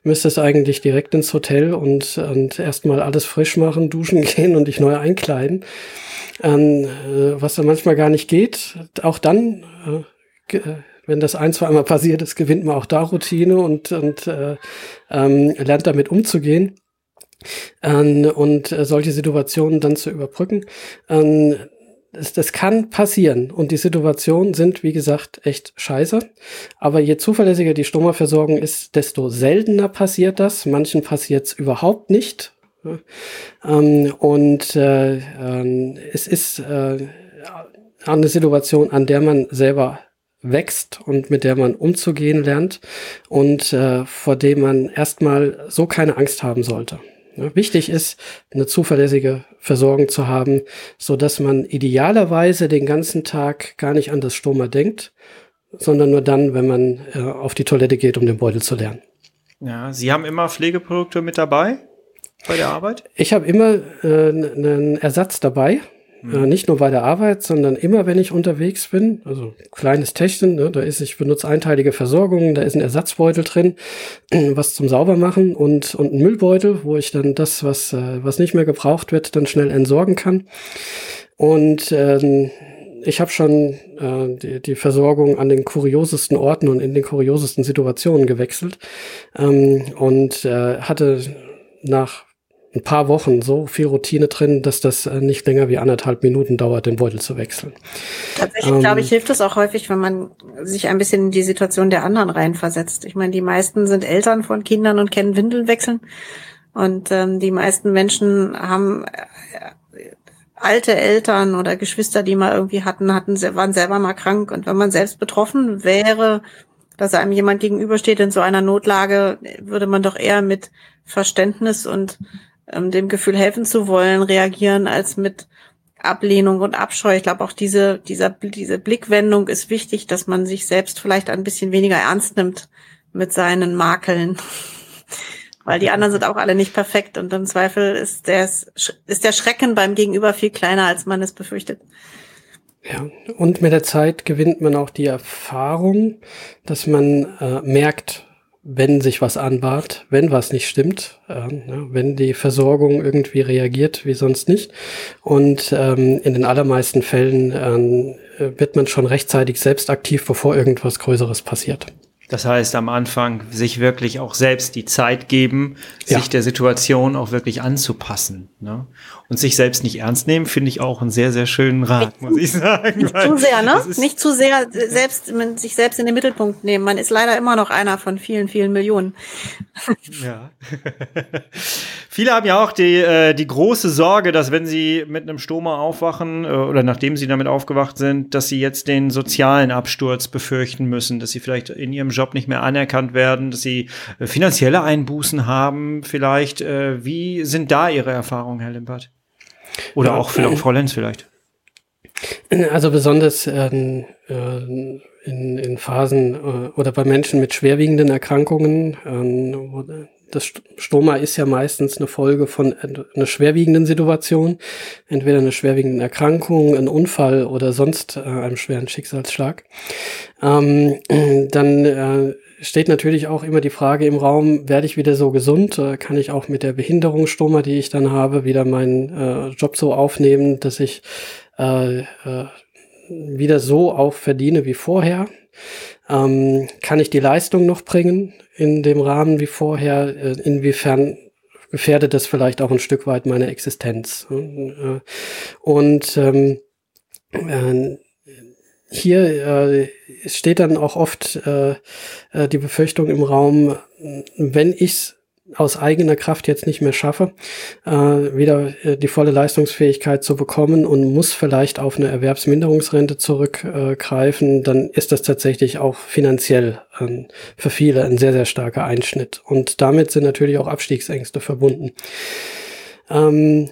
[SPEAKER 3] Müsstest eigentlich direkt ins Hotel und, und erstmal alles frisch machen, duschen gehen und dich neu einkleiden. Ähm, äh, was da manchmal gar nicht geht. Auch dann äh, wenn das ein, zwei Mal passiert ist, gewinnt man auch da Routine und, und äh, ähm, lernt damit umzugehen. Ähm, und äh, solche Situationen dann zu überbrücken. Ähm, das, das kann passieren und die Situationen sind, wie gesagt, echt scheiße. Aber je zuverlässiger die Stromerversorgung ist, desto seltener passiert das. Manchen passiert es überhaupt nicht. Ähm, und äh, äh, es ist äh, eine Situation, an der man selber wächst und mit der man umzugehen lernt und äh, vor dem man erstmal so keine Angst haben sollte. Wichtig ist, eine zuverlässige Versorgung zu haben, so dass man idealerweise den ganzen Tag gar nicht an das Stoma denkt, sondern nur dann, wenn man äh, auf die Toilette geht, um den Beutel zu lernen.
[SPEAKER 1] Ja, Sie haben immer Pflegeprodukte mit dabei bei der Arbeit?
[SPEAKER 3] Ich habe immer äh, einen Ersatz dabei. Mhm. Äh, nicht nur bei der Arbeit, sondern immer, wenn ich unterwegs bin. Also kleines Täschchen, ne, da ist, ich benutze einteilige Versorgung, da ist ein Ersatzbeutel drin, was zum Saubermachen und, und ein Müllbeutel, wo ich dann das, was, äh, was nicht mehr gebraucht wird, dann schnell entsorgen kann. Und ähm, ich habe schon äh, die, die Versorgung an den kuriosesten Orten und in den kuriosesten Situationen gewechselt ähm, und äh, hatte nach ein paar Wochen so viel Routine drin, dass das äh, nicht länger wie anderthalb Minuten dauert, den Beutel zu wechseln.
[SPEAKER 2] Tatsächlich, ähm, glaube ich, hilft es auch häufig, wenn man sich ein bisschen in die Situation der anderen reinversetzt. Ich meine, die meisten sind Eltern von Kindern und kennen Windeln wechseln. Und ähm, die meisten Menschen haben äh, alte Eltern oder Geschwister, die mal irgendwie hatten, hatten, waren selber mal krank. Und wenn man selbst betroffen wäre, dass einem jemand gegenübersteht in so einer Notlage, würde man doch eher mit Verständnis und ähm, dem Gefühl helfen zu wollen, reagieren, als mit Ablehnung und Abscheu. Ich glaube auch diese, dieser, diese Blickwendung ist wichtig, dass man sich selbst vielleicht ein bisschen weniger ernst nimmt mit seinen Makeln. Weil die anderen sind auch alle nicht perfekt und im Zweifel ist der, ist der Schrecken beim Gegenüber viel kleiner, als man es befürchtet.
[SPEAKER 3] Ja, und mit der Zeit gewinnt man auch die Erfahrung, dass man äh, merkt, wenn sich was anbahnt, wenn was nicht stimmt, äh, ne, wenn die Versorgung irgendwie reagiert wie sonst nicht. Und ähm, in den allermeisten Fällen äh, wird man schon rechtzeitig selbst aktiv, bevor irgendwas Größeres passiert.
[SPEAKER 1] Das heißt, am Anfang sich wirklich auch selbst die Zeit geben, ja. sich der Situation auch wirklich anzupassen. Ne? Und sich selbst nicht ernst nehmen, finde ich auch einen sehr, sehr schönen Rat, muss ich sagen.
[SPEAKER 2] Nicht zu sehr, ne? Nicht zu sehr selbst, sich selbst in den Mittelpunkt nehmen. Man ist leider immer noch einer von vielen, vielen Millionen.
[SPEAKER 1] Ja. Viele haben ja auch die, äh, die große Sorge, dass wenn sie mit einem Stoma aufwachen äh, oder nachdem sie damit aufgewacht sind, dass sie jetzt den sozialen Absturz befürchten müssen, dass sie vielleicht in ihrem Job nicht mehr anerkannt werden, dass sie äh, finanzielle Einbußen haben vielleicht. Äh, wie sind da Ihre Erfahrungen, Herr Limpert? Oder ja, auch für Frau Lenz vielleicht?
[SPEAKER 3] Also besonders ähm, äh, in, in Phasen äh, oder bei Menschen mit schwerwiegenden Erkrankungen, ähm, das Stoma ist ja meistens eine Folge von einer schwerwiegenden Situation, entweder einer schwerwiegenden Erkrankung, ein Unfall oder sonst äh, einem schweren Schicksalsschlag. Ähm, dann äh, steht natürlich auch immer die Frage im Raum, werde ich wieder so gesund? Äh, kann ich auch mit der Behinderungsstoma, die ich dann habe, wieder meinen äh, Job so aufnehmen, dass ich äh, äh, wieder so auch verdiene wie vorher? Ähm, kann ich die Leistung noch bringen in dem Rahmen wie vorher? Äh, inwiefern gefährdet das vielleicht auch ein Stück weit meine Existenz? Und ähm, äh, hier äh, steht dann auch oft äh, äh, die Befürchtung im Raum, wenn ich aus eigener Kraft jetzt nicht mehr schaffe, äh, wieder äh, die volle Leistungsfähigkeit zu bekommen und muss vielleicht auf eine Erwerbsminderungsrente zurückgreifen, äh, dann ist das tatsächlich auch finanziell äh, für viele ein sehr, sehr starker Einschnitt. Und damit sind natürlich auch Abstiegsängste verbunden. Ähm,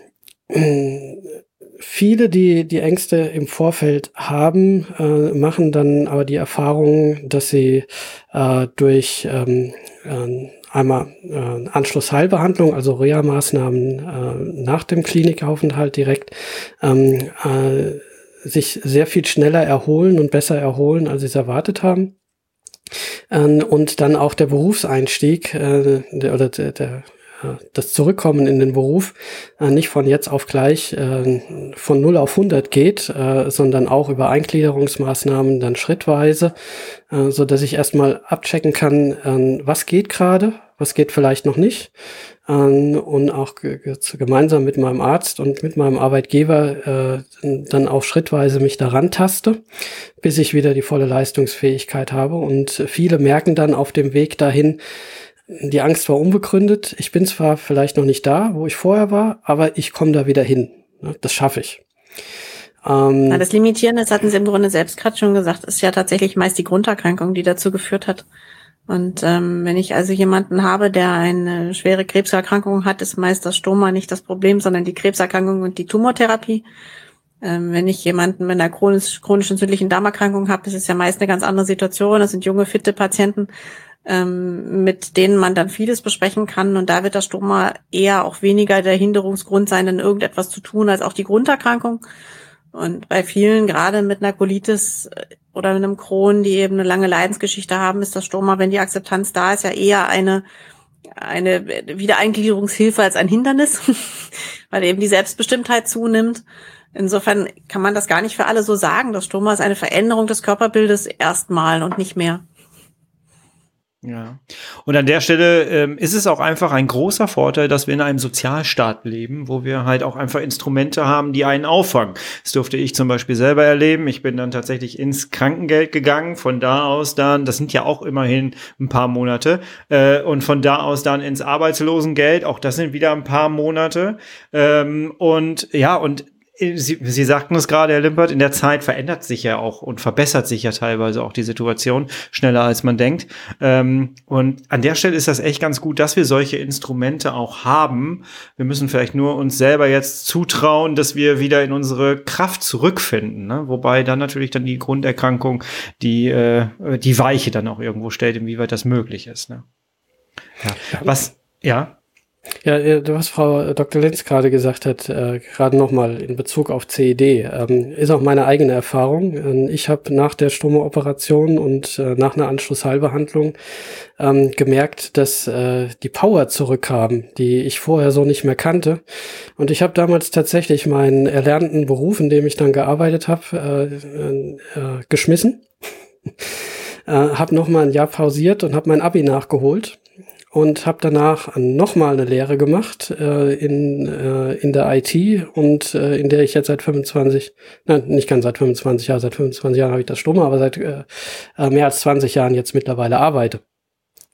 [SPEAKER 3] viele, die die Ängste im Vorfeld haben, äh, machen dann aber die Erfahrung, dass sie äh, durch ähm, äh, einmal äh, Anschlussheilbehandlung, also Reha-Maßnahmen äh, nach dem Klinikaufenthalt direkt, ähm, äh, sich sehr viel schneller erholen und besser erholen, als sie es erwartet haben. Ähm, und dann auch der Berufseinstieg äh, der, oder der, der das Zurückkommen in den Beruf äh, nicht von jetzt auf gleich äh, von 0 auf 100 geht, äh, sondern auch über Eingliederungsmaßnahmen dann schrittweise, äh, so dass ich erstmal abchecken kann, äh, was geht gerade, was geht vielleicht noch nicht ähm, und auch gemeinsam mit meinem Arzt und mit meinem Arbeitgeber äh, dann auch schrittweise mich daran taste, bis ich wieder die volle Leistungsfähigkeit habe. Und viele merken dann auf dem Weg dahin, die Angst war unbegründet. Ich bin zwar vielleicht noch nicht da, wo ich vorher war, aber ich komme da wieder hin. Das schaffe ich.
[SPEAKER 2] Ähm, ja, das Limitieren, das hatten Sie im Grunde selbst gerade schon gesagt, ist ja tatsächlich meist die Grunderkrankung, die dazu geführt hat, und ähm, wenn ich also jemanden habe, der eine schwere Krebserkrankung hat, ist meist das Stoma nicht das Problem, sondern die Krebserkrankung und die Tumortherapie. Ähm, wenn ich jemanden mit einer chronisch, chronisch entzündlichen Darmerkrankung habe, ist es ja meist eine ganz andere Situation. Das sind junge, fitte Patienten, ähm, mit denen man dann vieles besprechen kann. Und da wird das Stoma eher auch weniger der Hinderungsgrund sein, dann irgendetwas zu tun, als auch die Grunderkrankung. Und bei vielen, gerade mit einer Colitis äh, oder mit einem Crohn, die eben eine lange Leidensgeschichte haben, ist das Stoma, wenn die Akzeptanz da ist, ja eher eine eine Wiedereingliederungshilfe als ein Hindernis, weil eben die Selbstbestimmtheit zunimmt. Insofern kann man das gar nicht für alle so sagen. Das Stoma ist eine Veränderung des Körperbildes erstmal und nicht mehr.
[SPEAKER 1] Ja. Und an der Stelle ähm, ist es auch einfach ein großer Vorteil, dass wir in einem Sozialstaat leben, wo wir halt auch einfach Instrumente haben, die einen auffangen. Das durfte ich zum Beispiel selber erleben. Ich bin dann tatsächlich ins Krankengeld gegangen, von da aus dann, das sind ja auch immerhin ein paar Monate, äh, und von da aus dann ins Arbeitslosengeld, auch das sind wieder ein paar Monate. Ähm, und ja, und Sie, Sie sagten es gerade, Herr Limpert, in der Zeit verändert sich ja auch und verbessert sich ja teilweise auch die Situation schneller als man denkt. Ähm, und an der Stelle ist das echt ganz gut, dass wir solche Instrumente auch haben. Wir müssen vielleicht nur uns selber jetzt zutrauen, dass wir wieder in unsere Kraft zurückfinden. Ne? Wobei dann natürlich dann die Grunderkrankung die, äh, die Weiche dann auch irgendwo stellt, inwieweit das möglich ist. Ne? Ja. Was, ja.
[SPEAKER 3] Ja, was Frau Dr. Lenz gerade gesagt hat, äh, gerade nochmal in Bezug auf CED, ähm, ist auch meine eigene Erfahrung. Ähm, ich habe nach der Stromoperation und äh, nach einer Anschlussheilbehandlung ähm, gemerkt, dass äh, die Power zurückkam, die ich vorher so nicht mehr kannte. Und ich habe damals tatsächlich meinen erlernten Beruf, in dem ich dann gearbeitet habe, äh, äh, geschmissen. äh, habe nochmal ein Jahr pausiert und habe mein Abi nachgeholt und habe danach nochmal eine Lehre gemacht äh, in, äh, in der IT und äh, in der ich jetzt seit 25, nein, nicht ganz seit 25 Jahren, seit 25 Jahren habe ich das stumme, aber seit äh, äh mehr als 20 Jahren jetzt mittlerweile arbeite.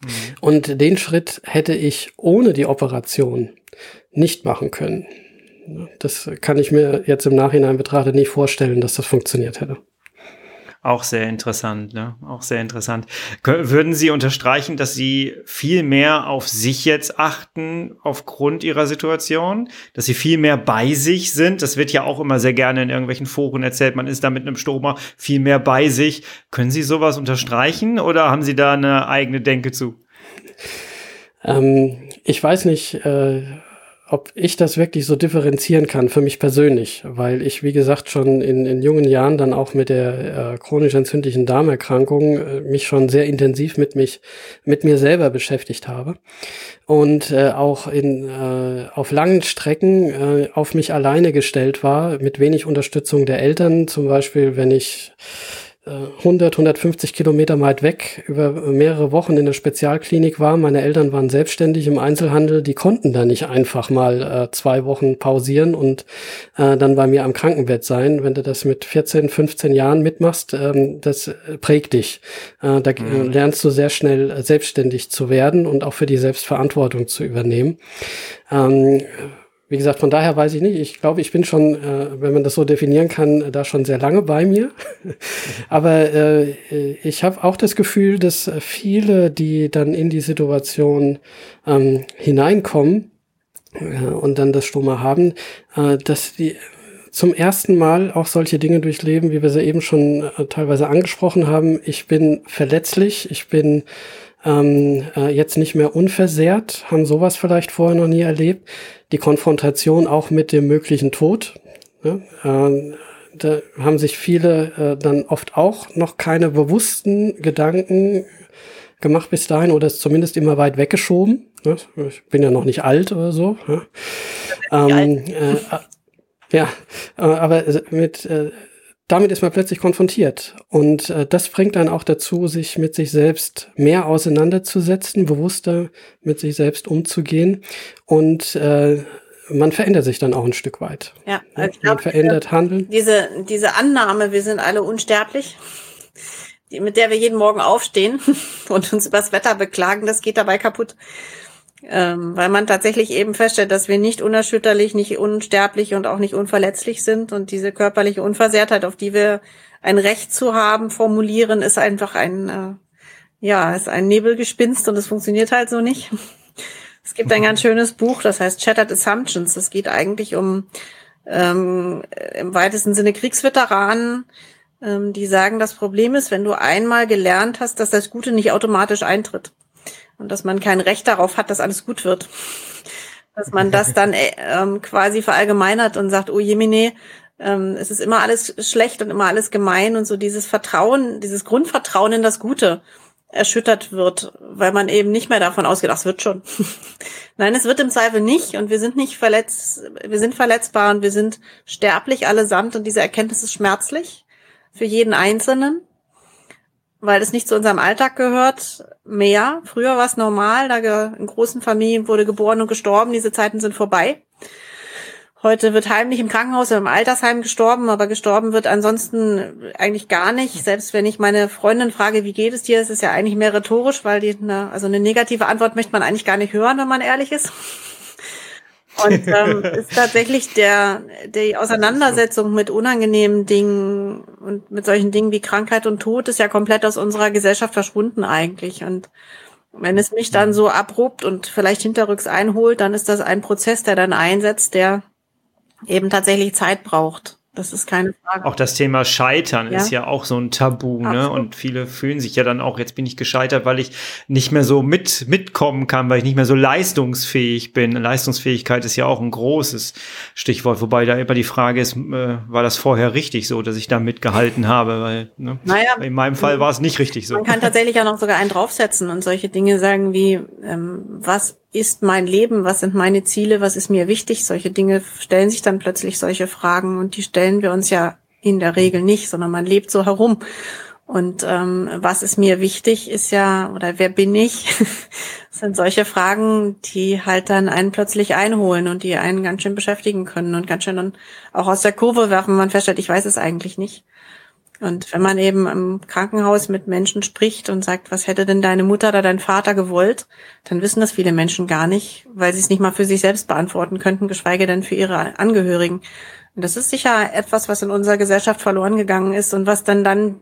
[SPEAKER 3] Mhm. Und den Schritt hätte ich ohne die Operation nicht machen können. Das kann ich mir jetzt im Nachhinein betrachtet nicht vorstellen, dass das funktioniert hätte.
[SPEAKER 1] Auch sehr interessant, ne? Auch sehr interessant. Würden Sie unterstreichen, dass Sie viel mehr auf sich jetzt achten aufgrund Ihrer Situation? Dass Sie viel mehr bei sich sind? Das wird ja auch immer sehr gerne in irgendwelchen Foren erzählt. Man ist da mit einem Stoma viel mehr bei sich. Können Sie sowas unterstreichen oder haben Sie da eine eigene Denke zu?
[SPEAKER 3] Ähm, ich weiß nicht, äh ob ich das wirklich so differenzieren kann für mich persönlich, weil ich, wie gesagt, schon in, in jungen Jahren dann auch mit der äh, chronisch entzündlichen Darmerkrankung äh, mich schon sehr intensiv mit mich, mit mir selber beschäftigt habe und äh, auch in, äh, auf langen Strecken äh, auf mich alleine gestellt war, mit wenig Unterstützung der Eltern, zum Beispiel, wenn ich 100, 150 Kilometer weit weg über mehrere Wochen in der Spezialklinik war. Meine Eltern waren selbstständig im Einzelhandel. Die konnten da nicht einfach mal äh, zwei Wochen pausieren und äh, dann bei mir am Krankenbett sein. Wenn du das mit 14, 15 Jahren mitmachst, ähm, das prägt dich. Äh, da mhm. lernst du sehr schnell selbstständig zu werden und auch für die Selbstverantwortung zu übernehmen. Ähm, wie gesagt, von daher weiß ich nicht. Ich glaube, ich bin schon, äh, wenn man das so definieren kann, da schon sehr lange bei mir. Aber äh, ich habe auch das Gefühl, dass viele, die dann in die Situation ähm, hineinkommen äh, und dann das Stoma haben, äh, dass die zum ersten Mal auch solche Dinge durchleben, wie wir sie eben schon äh, teilweise angesprochen haben. Ich bin verletzlich, ich bin ähm, äh, jetzt nicht mehr unversehrt, haben sowas vielleicht vorher noch nie erlebt. Die Konfrontation auch mit dem möglichen Tod. Ne? Ähm, da haben sich viele äh, dann oft auch noch keine bewussten Gedanken gemacht bis dahin oder es zumindest immer weit weggeschoben. Ne? Ich bin ja noch nicht alt oder so. Ne? Ähm, äh, ja, äh, aber mit äh, damit ist man plötzlich konfrontiert. Und äh, das bringt dann auch dazu, sich mit sich selbst mehr auseinanderzusetzen, bewusster mit sich selbst umzugehen. Und äh, man verändert sich dann auch ein Stück weit.
[SPEAKER 2] Ja,
[SPEAKER 3] also man glaub, verändert diese, Handeln.
[SPEAKER 2] Diese, diese Annahme, wir sind alle unsterblich, die, mit der wir jeden Morgen aufstehen und uns übers Wetter beklagen, das geht dabei kaputt ähm, weil man tatsächlich eben feststellt, dass wir nicht unerschütterlich, nicht unsterblich und auch nicht unverletzlich sind. Und diese körperliche Unversehrtheit, auf die wir ein Recht zu haben, formulieren, ist einfach ein, äh, ja, ist ein Nebelgespinst und es funktioniert halt so nicht. Es gibt ein ganz schönes Buch, das heißt Shattered Assumptions. Es geht eigentlich um ähm, im weitesten Sinne Kriegsveteranen, ähm, die sagen, das Problem ist, wenn du einmal gelernt hast, dass das Gute nicht automatisch eintritt und dass man kein Recht darauf hat, dass alles gut wird. Dass man das dann äh, ähm, quasi verallgemeinert und sagt, oh Jemine, ähm, es ist immer alles schlecht und immer alles gemein und so dieses Vertrauen, dieses Grundvertrauen in das Gute erschüttert wird, weil man eben nicht mehr davon ausgeht, das wird schon. Nein, es wird im Zweifel nicht und wir sind nicht verletzt, wir sind verletzbar und wir sind sterblich allesamt und diese Erkenntnis ist schmerzlich für jeden Einzelnen weil es nicht zu unserem Alltag gehört, mehr. Früher war es normal, da in großen Familien wurde geboren und gestorben, diese Zeiten sind vorbei. Heute wird heimlich im Krankenhaus oder im Altersheim gestorben, aber gestorben wird ansonsten eigentlich gar nicht. Selbst wenn ich meine Freundin frage, wie geht es dir, ist es ja eigentlich mehr rhetorisch, weil die, eine, also eine negative Antwort möchte man eigentlich gar nicht hören, wenn man ehrlich ist. Und ähm, ist tatsächlich der die Auseinandersetzung mit unangenehmen Dingen und mit solchen Dingen wie Krankheit und Tod ist ja komplett aus unserer Gesellschaft verschwunden eigentlich. Und wenn es mich dann so abrupt und vielleicht hinterrücks einholt, dann ist das ein Prozess, der dann einsetzt, der eben tatsächlich Zeit braucht. Das ist keine Frage.
[SPEAKER 1] Auch das Thema Scheitern ja? ist ja auch so ein Tabu, ne? Und viele fühlen sich ja dann auch, jetzt bin ich gescheitert, weil ich nicht mehr so mit, mitkommen kann, weil ich nicht mehr so leistungsfähig bin. Leistungsfähigkeit ist ja auch ein großes Stichwort, wobei da immer die Frage ist, äh, war das vorher richtig so, dass ich da mitgehalten habe? Weil, ne? naja, in meinem Fall war es nicht richtig so.
[SPEAKER 2] Man kann tatsächlich ja noch sogar einen draufsetzen und solche Dinge sagen wie, ähm, was ist mein Leben, was sind meine Ziele, was ist mir wichtig. Solche Dinge stellen sich dann plötzlich solche Fragen und die stellen wir uns ja in der Regel nicht, sondern man lebt so herum. Und ähm, was ist mir wichtig, ist ja, oder wer bin ich, sind solche Fragen, die halt dann einen plötzlich einholen und die einen ganz schön beschäftigen können und ganz schön dann auch aus der Kurve werfen, man feststellt, ich weiß es eigentlich nicht. Und wenn man eben im Krankenhaus mit Menschen spricht und sagt, was hätte denn deine Mutter oder dein Vater gewollt, dann wissen das viele Menschen gar nicht, weil sie es nicht mal für sich selbst beantworten könnten, geschweige denn für ihre Angehörigen. Und das ist sicher etwas, was in unserer Gesellschaft verloren gegangen ist und was dann dann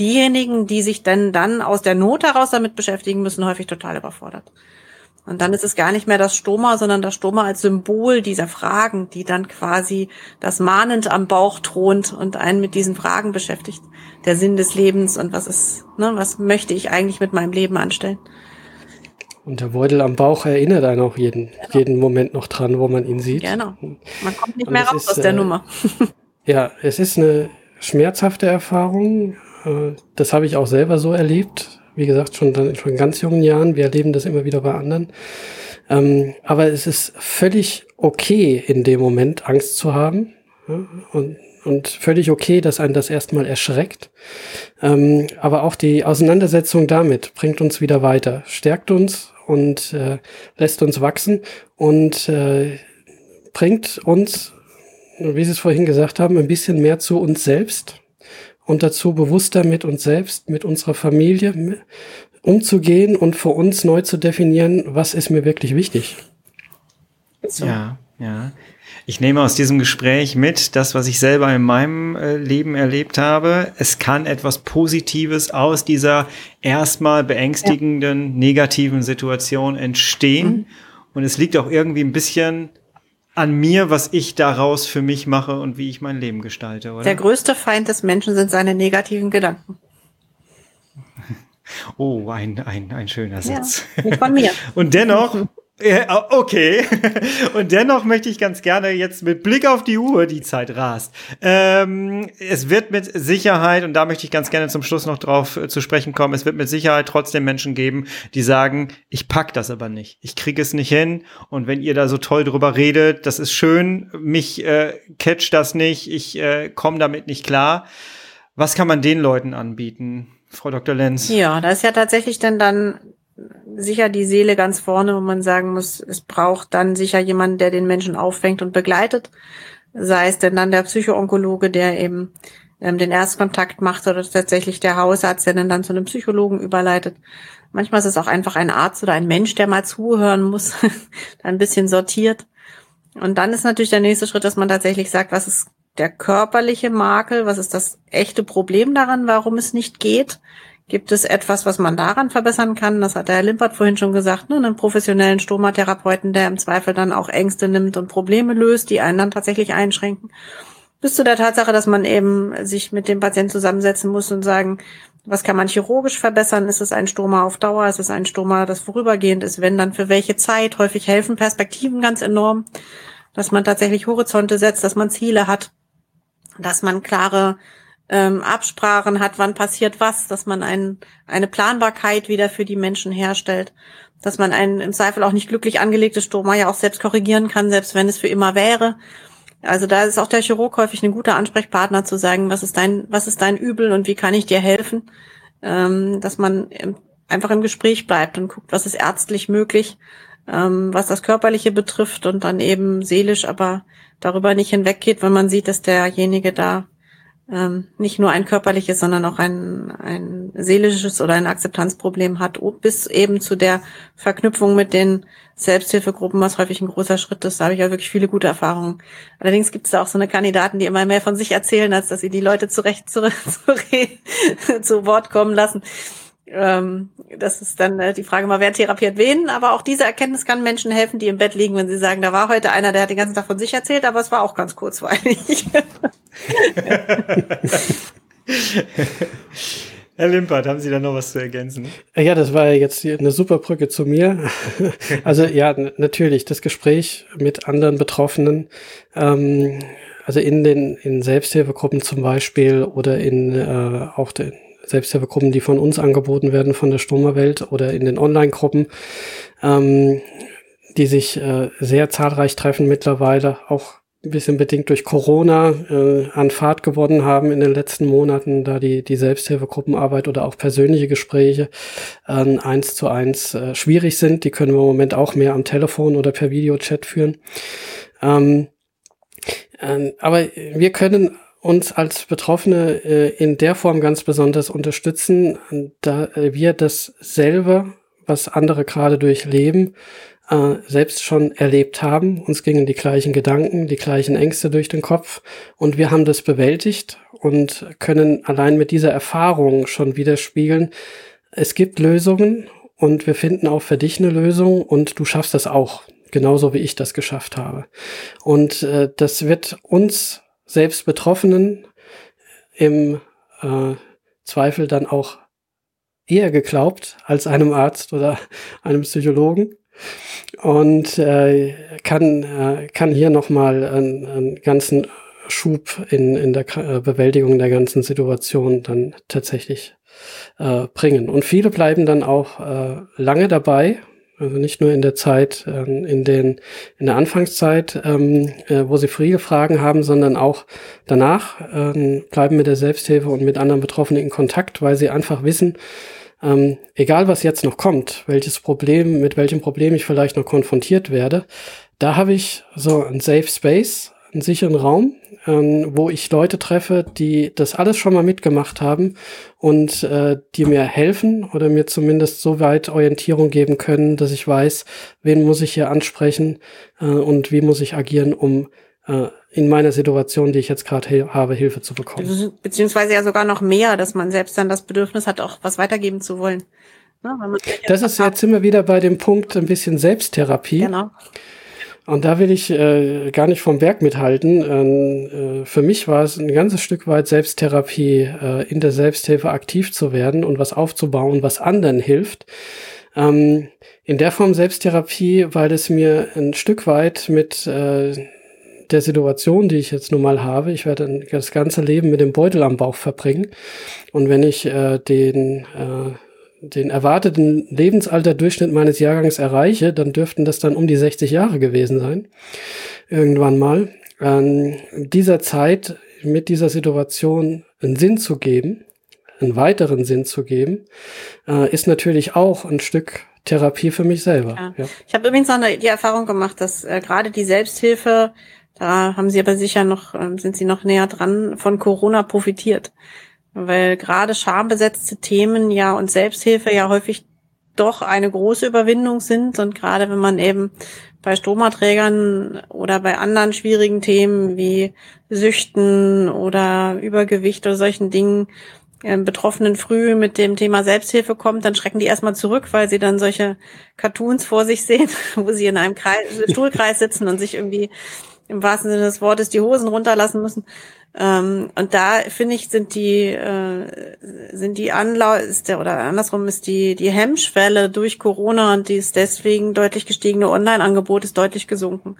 [SPEAKER 2] diejenigen, die sich denn dann aus der Not heraus damit beschäftigen müssen, häufig total überfordert. Und dann ist es gar nicht mehr das Stoma, sondern das Stoma als Symbol dieser Fragen, die dann quasi das mahnend am Bauch thront und einen mit diesen Fragen beschäftigt. Der Sinn des Lebens und was ist, ne, was möchte ich eigentlich mit meinem Leben anstellen?
[SPEAKER 3] Und der Beutel am Bauch erinnert einen auch jeden, genau. jeden Moment noch dran, wo man ihn sieht.
[SPEAKER 2] Genau. Man kommt nicht und mehr raus ist, aus der äh, Nummer.
[SPEAKER 3] ja, es ist eine schmerzhafte Erfahrung. Äh, das habe ich auch selber so erlebt wie gesagt, schon dann schon in ganz jungen Jahren. Wir erleben das immer wieder bei anderen. Ähm, aber es ist völlig okay, in dem Moment Angst zu haben. Ja, und, und völlig okay, dass einen das erstmal erschreckt. Ähm, aber auch die Auseinandersetzung damit bringt uns wieder weiter, stärkt uns und äh, lässt uns wachsen und äh, bringt uns, wie Sie es vorhin gesagt haben, ein bisschen mehr zu uns selbst und dazu bewusster mit uns selbst, mit unserer Familie umzugehen und für uns neu zu definieren, was ist mir wirklich wichtig.
[SPEAKER 1] So. Ja, ja. Ich nehme aus diesem Gespräch mit, das, was ich selber in meinem äh, Leben erlebt habe. Es kann etwas Positives aus dieser erstmal beängstigenden, ja. negativen Situation entstehen. Mhm. Und es liegt auch irgendwie ein bisschen an mir, was ich daraus für mich mache und wie ich mein Leben gestalte, oder?
[SPEAKER 2] Der größte Feind des Menschen sind seine negativen Gedanken.
[SPEAKER 1] Oh, ein, ein, ein schöner Satz.
[SPEAKER 2] Ja, von mir.
[SPEAKER 1] und dennoch, Ja, okay. Und dennoch möchte ich ganz gerne jetzt mit Blick auf die Uhr, die Zeit rast. Ähm, es wird mit Sicherheit, und da möchte ich ganz gerne zum Schluss noch drauf äh, zu sprechen kommen, es wird mit Sicherheit trotzdem Menschen geben, die sagen, ich pack das aber nicht. Ich kriege es nicht hin. Und wenn ihr da so toll drüber redet, das ist schön, mich äh, catcht das nicht, ich äh, komme damit nicht klar. Was kann man den Leuten anbieten? Frau Dr. Lenz.
[SPEAKER 2] Ja, da ist ja tatsächlich dann dann sicher die Seele ganz vorne, wo man sagen muss, es braucht dann sicher jemanden, der den Menschen auffängt und begleitet. Sei es denn dann der Psychoonkologe, der eben ähm, den Erstkontakt macht oder tatsächlich der Hausarzt, der dann, dann zu einem Psychologen überleitet. Manchmal ist es auch einfach ein Arzt oder ein Mensch, der mal zuhören muss, ein bisschen sortiert. Und dann ist natürlich der nächste Schritt, dass man tatsächlich sagt, was ist der körperliche Makel, was ist das echte Problem daran, warum es nicht geht? Gibt es etwas, was man daran verbessern kann? Das hat der Herr Limpert vorhin schon gesagt, ne? einen professionellen Stomatherapeuten, der im Zweifel dann auch Ängste nimmt und Probleme löst, die einen dann tatsächlich einschränken. Bis zu der Tatsache, dass man eben sich mit dem Patienten zusammensetzen muss und sagen, was kann man chirurgisch verbessern? Ist es ein Stoma auf Dauer? Ist es ein Stoma, das vorübergehend ist? Wenn, dann für welche Zeit? Häufig helfen Perspektiven ganz enorm, dass man tatsächlich Horizonte setzt, dass man Ziele hat, dass man klare ähm, Absprachen hat, wann passiert was, dass man ein, eine Planbarkeit wieder für die Menschen herstellt, dass man ein im Zweifel auch nicht glücklich angelegtes Stoma ja auch selbst korrigieren kann, selbst wenn es für immer wäre. Also da ist auch der Chirurg häufig ein guter Ansprechpartner zu sagen, was ist dein, was ist dein Übel und wie kann ich dir helfen, ähm, dass man einfach im Gespräch bleibt und guckt, was ist ärztlich möglich, ähm, was das Körperliche betrifft und dann eben seelisch, aber darüber nicht hinweggeht, wenn man sieht, dass derjenige da ähm, nicht nur ein körperliches, sondern auch ein, ein seelisches oder ein Akzeptanzproblem hat, bis eben zu der Verknüpfung mit den Selbsthilfegruppen, was häufig ein großer Schritt ist. Da habe ich ja wirklich viele gute Erfahrungen. Allerdings gibt es da auch so eine Kandidaten, die immer mehr von sich erzählen, als dass sie die Leute zurecht zu, zu, zu Wort kommen lassen. Ähm, das ist dann äh, die Frage mal, wer therapiert wen. Aber auch diese Erkenntnis kann Menschen helfen, die im Bett liegen, wenn sie sagen, da war heute einer, der hat den ganzen Tag von sich erzählt, aber es war auch ganz kurzweilig.
[SPEAKER 1] Herr Limpert, haben Sie da noch was zu ergänzen?
[SPEAKER 3] Ja, das war jetzt eine super Brücke zu mir. Also ja, natürlich, das Gespräch mit anderen Betroffenen, ähm, also in den in Selbsthilfegruppen zum Beispiel oder in äh, auch den Selbsthilfegruppen, die von uns angeboten werden, von der Sturmerwelt oder in den Online-Gruppen, ähm, die sich äh, sehr zahlreich treffen mittlerweile, auch ein bisschen bedingt durch Corona äh, an Fahrt gewonnen haben in den letzten Monaten, da die, die Selbsthilfegruppenarbeit oder auch persönliche Gespräche äh, eins zu eins äh, schwierig sind. Die können wir im Moment auch mehr am Telefon oder per Videochat führen. Ähm, äh, aber wir können uns als Betroffene äh, in der Form ganz besonders unterstützen, da wir dasselbe, was andere gerade durchleben, äh, selbst schon erlebt haben. Uns gingen die gleichen Gedanken, die gleichen Ängste durch den Kopf und wir haben das bewältigt und können allein mit dieser Erfahrung schon widerspiegeln, es gibt Lösungen und wir finden auch für dich eine Lösung und du schaffst das auch, genauso wie ich das geschafft habe. Und äh, das wird uns selbst Betroffenen im äh, Zweifel dann auch eher geglaubt als einem Arzt oder einem Psychologen und äh, kann, äh, kann hier nochmal einen, einen ganzen Schub in, in der äh, Bewältigung der ganzen Situation dann tatsächlich äh, bringen. Und viele bleiben dann auch äh, lange dabei also nicht nur in der Zeit, ähm, in, den, in der Anfangszeit, ähm, äh, wo sie viele Fragen haben, sondern auch danach ähm, bleiben mit der Selbsthilfe und mit anderen Betroffenen in Kontakt, weil sie einfach wissen, egal was jetzt noch kommt, welches Problem, mit welchem Problem ich vielleicht noch konfrontiert werde, da habe ich so ein Safe Space, einen sicheren Raum, ähm, wo ich Leute treffe, die das alles schon mal mitgemacht haben und äh, die mir helfen oder mir zumindest so weit Orientierung geben können, dass ich weiß, wen muss ich hier ansprechen äh, und wie muss ich agieren, um äh, in meiner Situation, die ich jetzt gerade habe, Hilfe zu bekommen.
[SPEAKER 2] Beziehungsweise ja sogar noch mehr, dass man selbst dann das Bedürfnis hat, auch was weitergeben zu wollen.
[SPEAKER 3] Ne, das ist jetzt immer wieder bei dem Punkt ein bisschen Selbsttherapie. Genau. Und da will ich äh, gar nicht vom Berg mithalten. Ähm, äh, für mich war es ein ganzes Stück weit Selbsttherapie, äh, in der Selbsthilfe aktiv zu werden und was aufzubauen, was anderen hilft. Ähm, in der Form Selbsttherapie, weil es mir ein Stück weit mit äh, der Situation, die ich jetzt nun mal habe, ich werde das ganze Leben mit dem Beutel am Bauch verbringen. Und wenn ich äh, den, äh, den erwarteten Lebensalterdurchschnitt meines Jahrgangs erreiche, dann dürften das dann um die 60 Jahre gewesen sein. Irgendwann mal. Ähm, dieser Zeit mit dieser Situation einen Sinn zu geben, einen weiteren Sinn zu geben, äh, ist natürlich auch ein Stück Therapie für mich selber. Ja.
[SPEAKER 2] Ja. Ich habe übrigens noch die Erfahrung gemacht, dass äh, gerade die Selbsthilfe, da haben Sie aber sicher noch, äh, sind Sie noch näher dran, von Corona profitiert. Weil gerade schambesetzte Themen ja und Selbsthilfe ja häufig doch eine große Überwindung sind und gerade wenn man eben bei Stromaträgern oder bei anderen schwierigen Themen wie Süchten oder Übergewicht oder solchen Dingen äh, Betroffenen früh mit dem Thema Selbsthilfe kommt, dann schrecken die erstmal zurück, weil sie dann solche Cartoons vor sich sehen, wo sie in einem Kreis, Stuhlkreis sitzen und sich irgendwie im wahrsten Sinne des Wortes die Hosen runterlassen müssen. Ähm, und da finde ich sind die äh, sind die Anlau ist der oder andersrum ist die die Hemmschwelle durch Corona und die ist deswegen deutlich gestiegene Online-Angebot ist deutlich gesunken.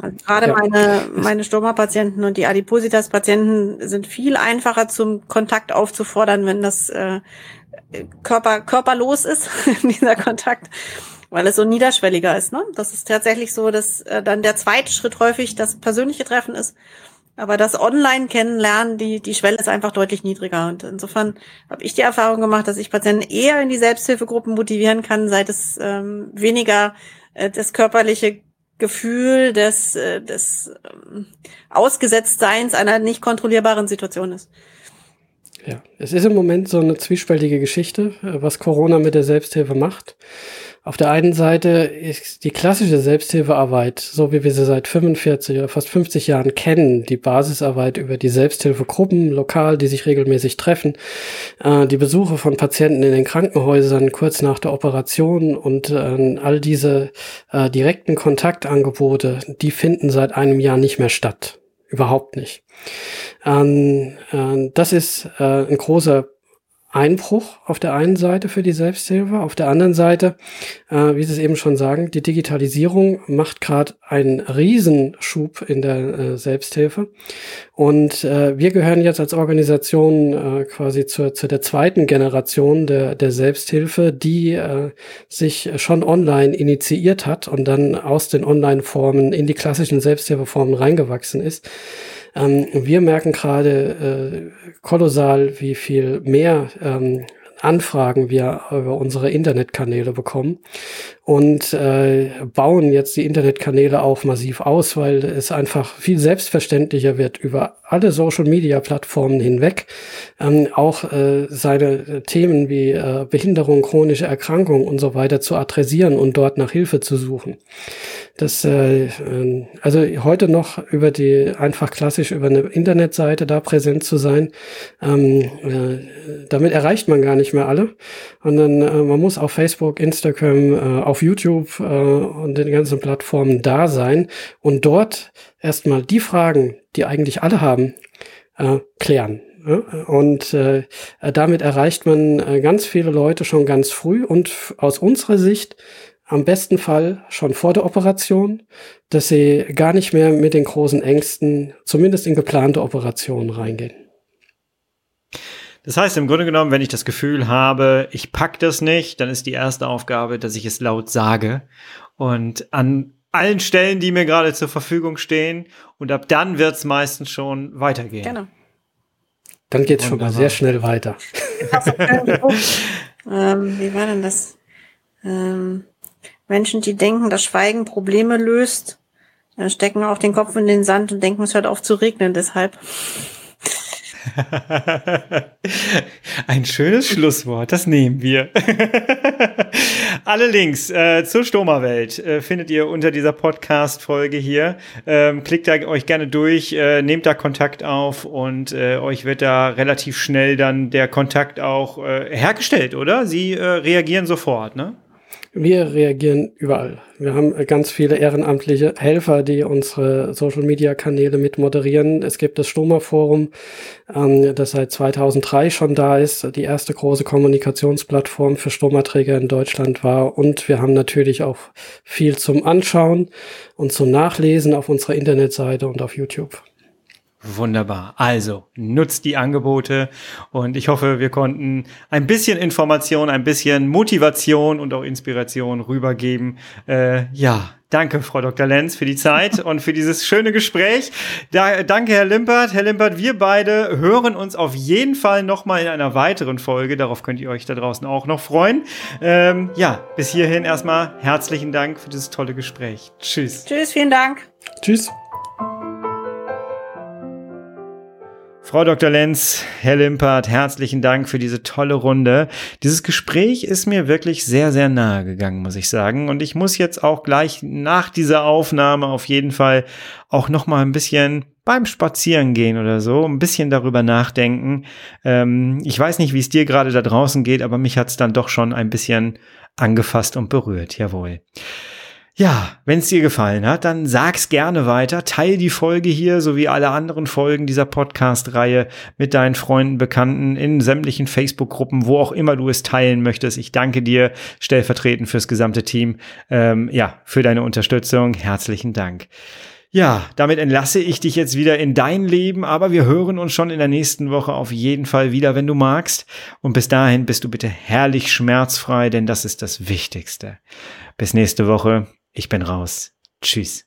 [SPEAKER 2] Also gerade ja. meine, meine Stoma-Patienten und die Adipositas-Patienten sind viel einfacher zum Kontakt aufzufordern, wenn das äh, Körper, körperlos ist, dieser Kontakt, weil es so niederschwelliger ist. Ne? Das ist tatsächlich so, dass äh, dann der zweite Schritt häufig das persönliche Treffen ist. Aber das Online-Kennenlernen, die, die Schwelle ist einfach deutlich niedriger. Und insofern habe ich die Erfahrung gemacht, dass ich Patienten eher in die Selbsthilfegruppen motivieren kann, seit es ähm, weniger äh, das körperliche Gefühl des, äh, des ähm, Ausgesetztseins einer nicht kontrollierbaren Situation ist.
[SPEAKER 3] Ja, es ist im Moment so eine zwiespältige Geschichte, äh, was Corona mit der Selbsthilfe macht. Auf der einen Seite ist die klassische Selbsthilfearbeit, so wie wir sie seit 45 oder fast 50 Jahren kennen, die Basisarbeit über die Selbsthilfegruppen lokal, die sich regelmäßig treffen, äh, die Besuche von Patienten in den Krankenhäusern kurz nach der Operation und äh, all diese direkten Kontaktangebote, die finden seit einem Jahr nicht mehr statt. Überhaupt nicht. Ähm, äh, das ist äh, ein großer Einbruch auf der einen Seite für die Selbsthilfe, auf der anderen Seite, äh, wie Sie es eben schon sagen, die Digitalisierung macht gerade einen Riesenschub in der äh, Selbsthilfe. Und äh, wir gehören jetzt als Organisation äh, quasi zur, zu der zweiten Generation der, der Selbsthilfe, die äh, sich schon online initiiert hat und dann aus den Online-Formen in die klassischen Selbsthilfeformen reingewachsen ist. Ähm, wir merken gerade äh, kolossal, wie viel mehr ähm, Anfragen wir über unsere Internetkanäle bekommen und äh, bauen jetzt die Internetkanäle auch massiv aus, weil es einfach viel selbstverständlicher wird, über alle Social-Media-Plattformen hinweg ähm, auch äh, seine Themen wie äh, Behinderung, chronische Erkrankung und so weiter zu adressieren und dort nach Hilfe zu suchen. Das, äh, äh, also heute noch über die, einfach klassisch über eine Internetseite da präsent zu sein, ähm, äh, damit erreicht man gar nicht mehr alle. Und dann, äh, man muss auf Facebook, Instagram, äh, auf YouTube äh, und den ganzen Plattformen da sein und dort erstmal die Fragen, die eigentlich alle haben, äh, klären. Und äh, damit erreicht man ganz viele Leute schon ganz früh und aus unserer Sicht am besten Fall schon vor der Operation, dass sie gar nicht mehr mit den großen Ängsten, zumindest in geplante Operationen reingehen.
[SPEAKER 1] Das heißt im Grunde genommen, wenn ich das Gefühl habe, ich pack das nicht, dann ist die erste Aufgabe, dass ich es laut sage und an allen Stellen, die mir gerade zur Verfügung stehen. Und ab dann wird es meistens schon weitergehen. Genau.
[SPEAKER 3] Dann geht es schon mal sehr schnell weiter.
[SPEAKER 2] ähm, wie war denn das? Ähm, Menschen, die denken, dass Schweigen Probleme löst, äh, stecken auch den Kopf in den Sand und denken, es hört auf zu regnen deshalb.
[SPEAKER 1] Ein schönes Schlusswort, das nehmen wir. Alle Links äh, zur Stoma-Welt äh, findet ihr unter dieser Podcast-Folge hier. Ähm, klickt da euch gerne durch, äh, nehmt da Kontakt auf und äh, euch wird da relativ schnell dann der Kontakt auch äh, hergestellt, oder? Sie reagieren sofort, ne?
[SPEAKER 3] Wir reagieren überall. Wir haben ganz viele ehrenamtliche Helfer, die unsere Social-Media-Kanäle mit moderieren. Es gibt das Stoma-Forum, ähm, das seit 2003 schon da ist, die erste große Kommunikationsplattform für Stomaträger in Deutschland war. Und wir haben natürlich auch viel zum Anschauen und zum Nachlesen auf unserer Internetseite und auf YouTube.
[SPEAKER 1] Wunderbar. Also nutzt die Angebote und ich hoffe, wir konnten ein bisschen Information, ein bisschen Motivation und auch Inspiration rübergeben. Äh, ja, danke, Frau Dr. Lenz, für die Zeit und für dieses schöne Gespräch. Da, danke, Herr Limpert. Herr Limpert, wir beide hören uns auf jeden Fall nochmal in einer weiteren Folge. Darauf könnt ihr euch da draußen auch noch freuen. Ähm, ja, bis hierhin erstmal herzlichen Dank für dieses tolle Gespräch. Tschüss.
[SPEAKER 2] Tschüss, vielen Dank.
[SPEAKER 3] Tschüss.
[SPEAKER 1] Frau Dr. Lenz, Herr Limpert, herzlichen Dank für diese tolle Runde. Dieses Gespräch ist mir wirklich sehr, sehr nahe gegangen, muss ich sagen. Und ich muss jetzt auch gleich nach dieser Aufnahme auf jeden Fall auch noch mal ein bisschen beim Spazierengehen oder so ein bisschen darüber nachdenken. Ähm, ich weiß nicht, wie es dir gerade da draußen geht, aber mich hat es dann doch schon ein bisschen angefasst und berührt. Jawohl. Ja, wenn es dir gefallen hat, dann sag's gerne weiter. Teil die Folge hier sowie alle anderen Folgen dieser Podcast-Reihe mit deinen Freunden, Bekannten in sämtlichen Facebook-Gruppen, wo auch immer du es teilen möchtest. Ich danke dir stellvertretend fürs gesamte Team. Ähm, ja, für deine Unterstützung. Herzlichen Dank. Ja, damit entlasse ich dich jetzt wieder in dein Leben, aber wir hören uns schon in der nächsten Woche auf jeden Fall wieder, wenn du magst. Und bis dahin bist du bitte herrlich schmerzfrei, denn das ist das Wichtigste. Bis nächste Woche. Ich bin raus. Tschüss.